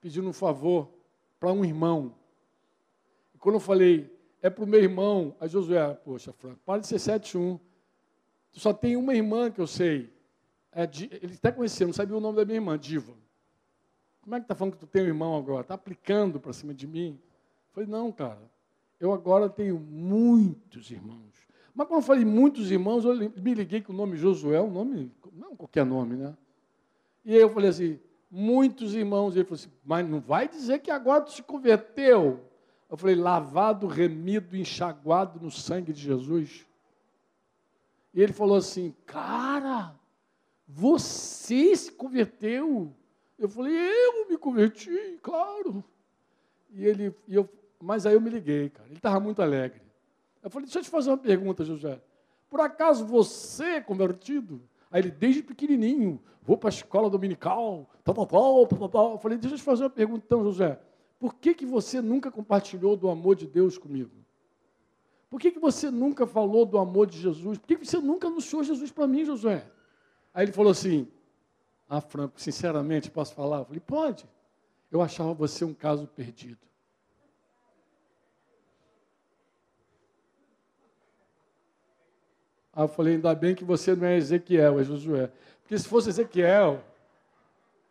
[SPEAKER 2] pedindo um favor para um irmão. E quando eu falei, é para o meu irmão, a Josué, poxa, Franco, para de ser 71. Tu só tem uma irmã que eu sei. É, ele até conhecia, não sabia o nome da minha irmã, Diva. Como é que está falando que tu tem um irmão agora? Está aplicando para cima de mim? Eu falei, não, cara. Eu agora tenho muitos irmãos. Mas quando eu falei muitos irmãos, eu me liguei que o nome Josué um nome, não qualquer nome, né? E aí eu falei assim, muitos irmãos. E ele falou assim, mas não vai dizer que agora tu se converteu. Eu falei, lavado, remido, enxaguado no sangue de Jesus. E ele falou assim, cara, você se converteu? Eu falei, eu me converti, claro. E ele, e eu, mas aí eu me liguei, cara. Ele estava muito alegre. Eu falei, deixa eu te fazer uma pergunta, José. Por acaso você é convertido? Aí ele, desde pequenininho, vou para a escola dominical, tal, tal, tal, tal, tal. Eu falei, deixa eu te fazer uma pergunta então, José. Por que, que você nunca compartilhou do amor de Deus comigo? Por que, que você nunca falou do amor de Jesus? Por que, que você nunca anunciou Jesus para mim, José? Aí ele falou assim, ah, Franco, sinceramente, posso falar? Eu falei, pode. Eu achava você um caso perdido. Aí eu falei, ainda bem que você não é Ezequiel, é Josué. Porque se fosse Ezequiel,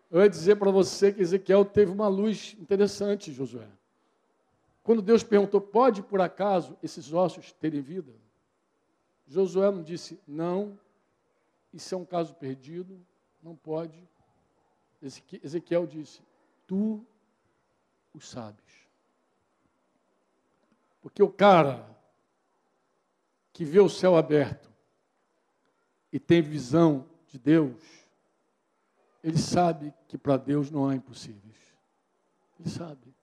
[SPEAKER 2] eu ia dizer para você que Ezequiel teve uma luz interessante, Josué. Quando Deus perguntou, pode por acaso esses ossos terem vida? Josué não disse, não, isso é um caso perdido, não pode. Ezequiel disse, tu o sabes. Porque o cara que vê o céu aberto e tem visão de Deus, ele sabe que para Deus não há impossíveis. Ele sabe.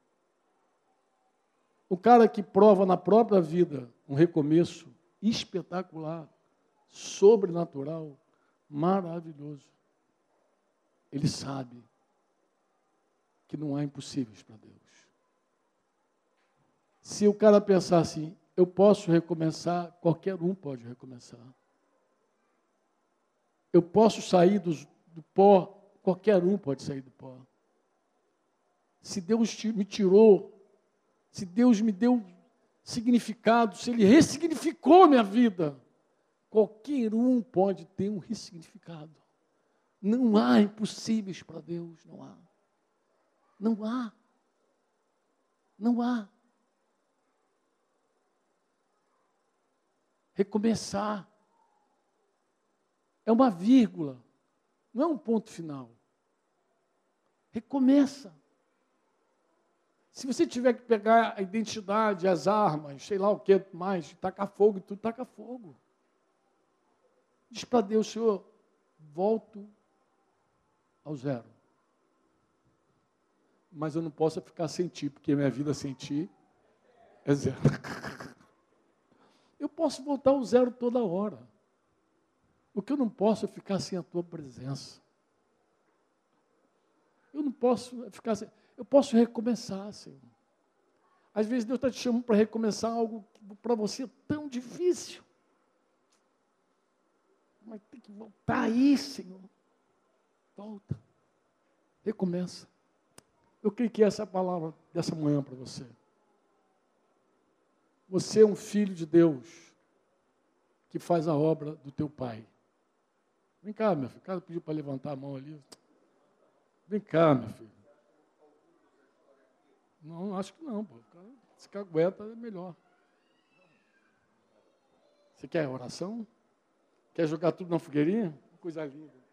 [SPEAKER 2] O cara que prova na própria vida um recomeço espetacular, sobrenatural, maravilhoso, ele sabe que não há impossíveis para Deus. Se o cara pensar assim, eu posso recomeçar, qualquer um pode recomeçar. Eu posso sair do, pó, qualquer um pode sair do pó. Se Deus me tirou, se Deus me deu significado, se Ele ressignificou minha vida, qualquer um pode ter um ressignificado. Não há impossíveis para Deus, não há. Não há. Não há. recomeçar. É uma vírgula, não é um ponto final. Recomeça. Se você tiver que pegar a identidade, as armas, sei lá o que mais, tacar fogo e tudo, taca fogo. Diz para Deus, Senhor, volto ao zero. Mas eu não posso ficar sem ti, porque minha vida sem ti é zero. Eu posso voltar ao zero toda hora. O que eu não posso é ficar sem a tua presença. Eu não posso ficar sem. Eu posso recomeçar, Senhor. Às vezes Deus está te chamando para recomeçar algo que para você é tão difícil. Mas tem que voltar aí, Senhor. Volta. Recomeça. Eu creio que essa palavra dessa manhã para você. Você é um filho de Deus que faz a obra do teu pai. Vem cá, meu filho. O cara pediu para levantar a mão ali. Vem cá, meu filho. Não, acho que não, pô. Se cagueta é melhor. Você quer oração? Quer jogar tudo na fogueirinha? Coisa linda.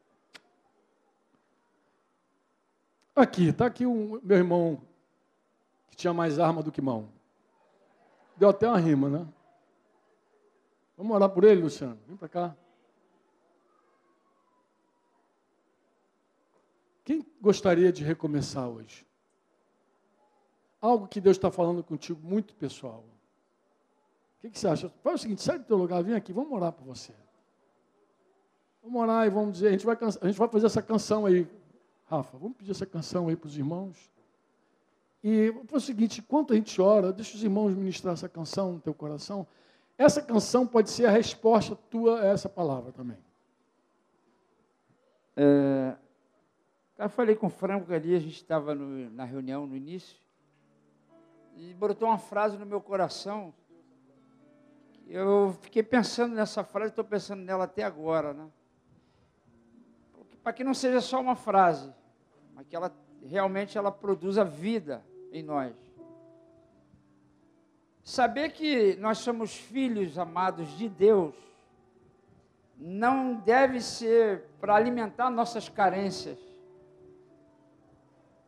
[SPEAKER 2] Aqui, está aqui o meu irmão que tinha mais arma do que mão. Deu até uma rima, né? Vamos orar por ele, Luciano? Vem para cá. Quem gostaria de recomeçar hoje? Algo que Deus está falando contigo muito pessoal. O que, que, você acha? Faz o seguinte, sai do teu lugar, vem aqui, vamos orar por você. Vamos orar e vamos dizer, a gente vai, a gente vai fazer essa canção aí. Rafa, vamos pedir essa canção aí para os irmãos. E foi o seguinte, enquanto a gente ora, deixa os irmãos ministrar essa canção no teu coração. Essa canção pode ser a resposta tua a essa palavra também.
[SPEAKER 3] É, eu falei com o Franco ali, a gente estava na reunião no início, e botou uma frase no meu coração. Eu fiquei pensando nessa frase, estou pensando nela até agora, né? Para que não seja só uma frase, mas que ela realmente ela produza vida em nós. Saber que nós somos filhos amados de Deus não deve ser para alimentar nossas carências,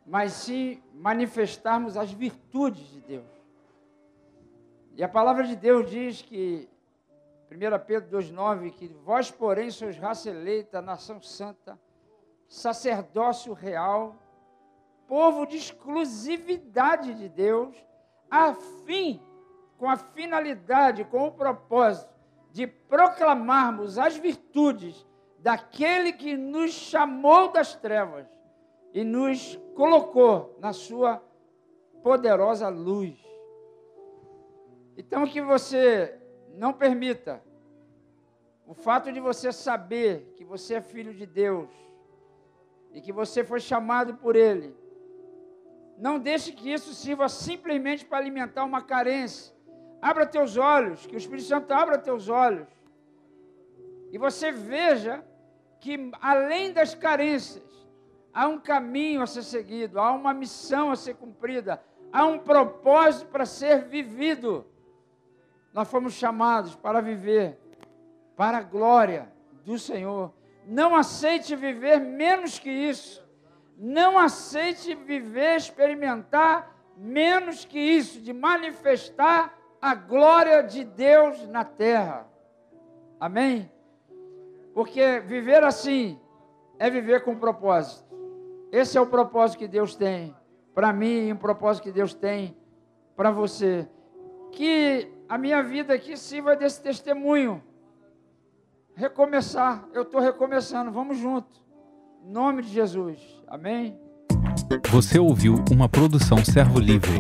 [SPEAKER 3] mas sim manifestarmos as virtudes de Deus. E a palavra de Deus diz que, 1 Pedro 2,9, que vós, porém, sois raça eleita, nação santa, sacerdócio real, povo de exclusividade de Deus, a fim, com a finalidade, com o propósito de proclamarmos as virtudes daquele que nos chamou das trevas e nos colocou na sua poderosa luz. Então que você não permita o fato de você saber que você é filho de Deus e que você foi chamado por Ele não deixe que isso sirva simplesmente para alimentar uma carência. Abra teus olhos, que o Espírito Santo abra teus olhos. E você veja que além das carências, há um caminho a ser seguido, há uma missão a ser cumprida, há um propósito para ser vivido. Nós fomos chamados para viver para a glória do Senhor. Não aceite viver menos que isso. Não aceite viver, experimentar menos que isso, de manifestar a glória de Deus na terra. Amém? Porque viver assim é viver com propósito. Esse é o propósito que Deus tem para mim e um propósito que Deus tem para você. Que a minha vida aqui sirva desse testemunho. Recomeçar. Eu estou recomeçando. Vamos junto. Em nome de Jesus. Amém.
[SPEAKER 1] Você ouviu uma produção Servo Livre.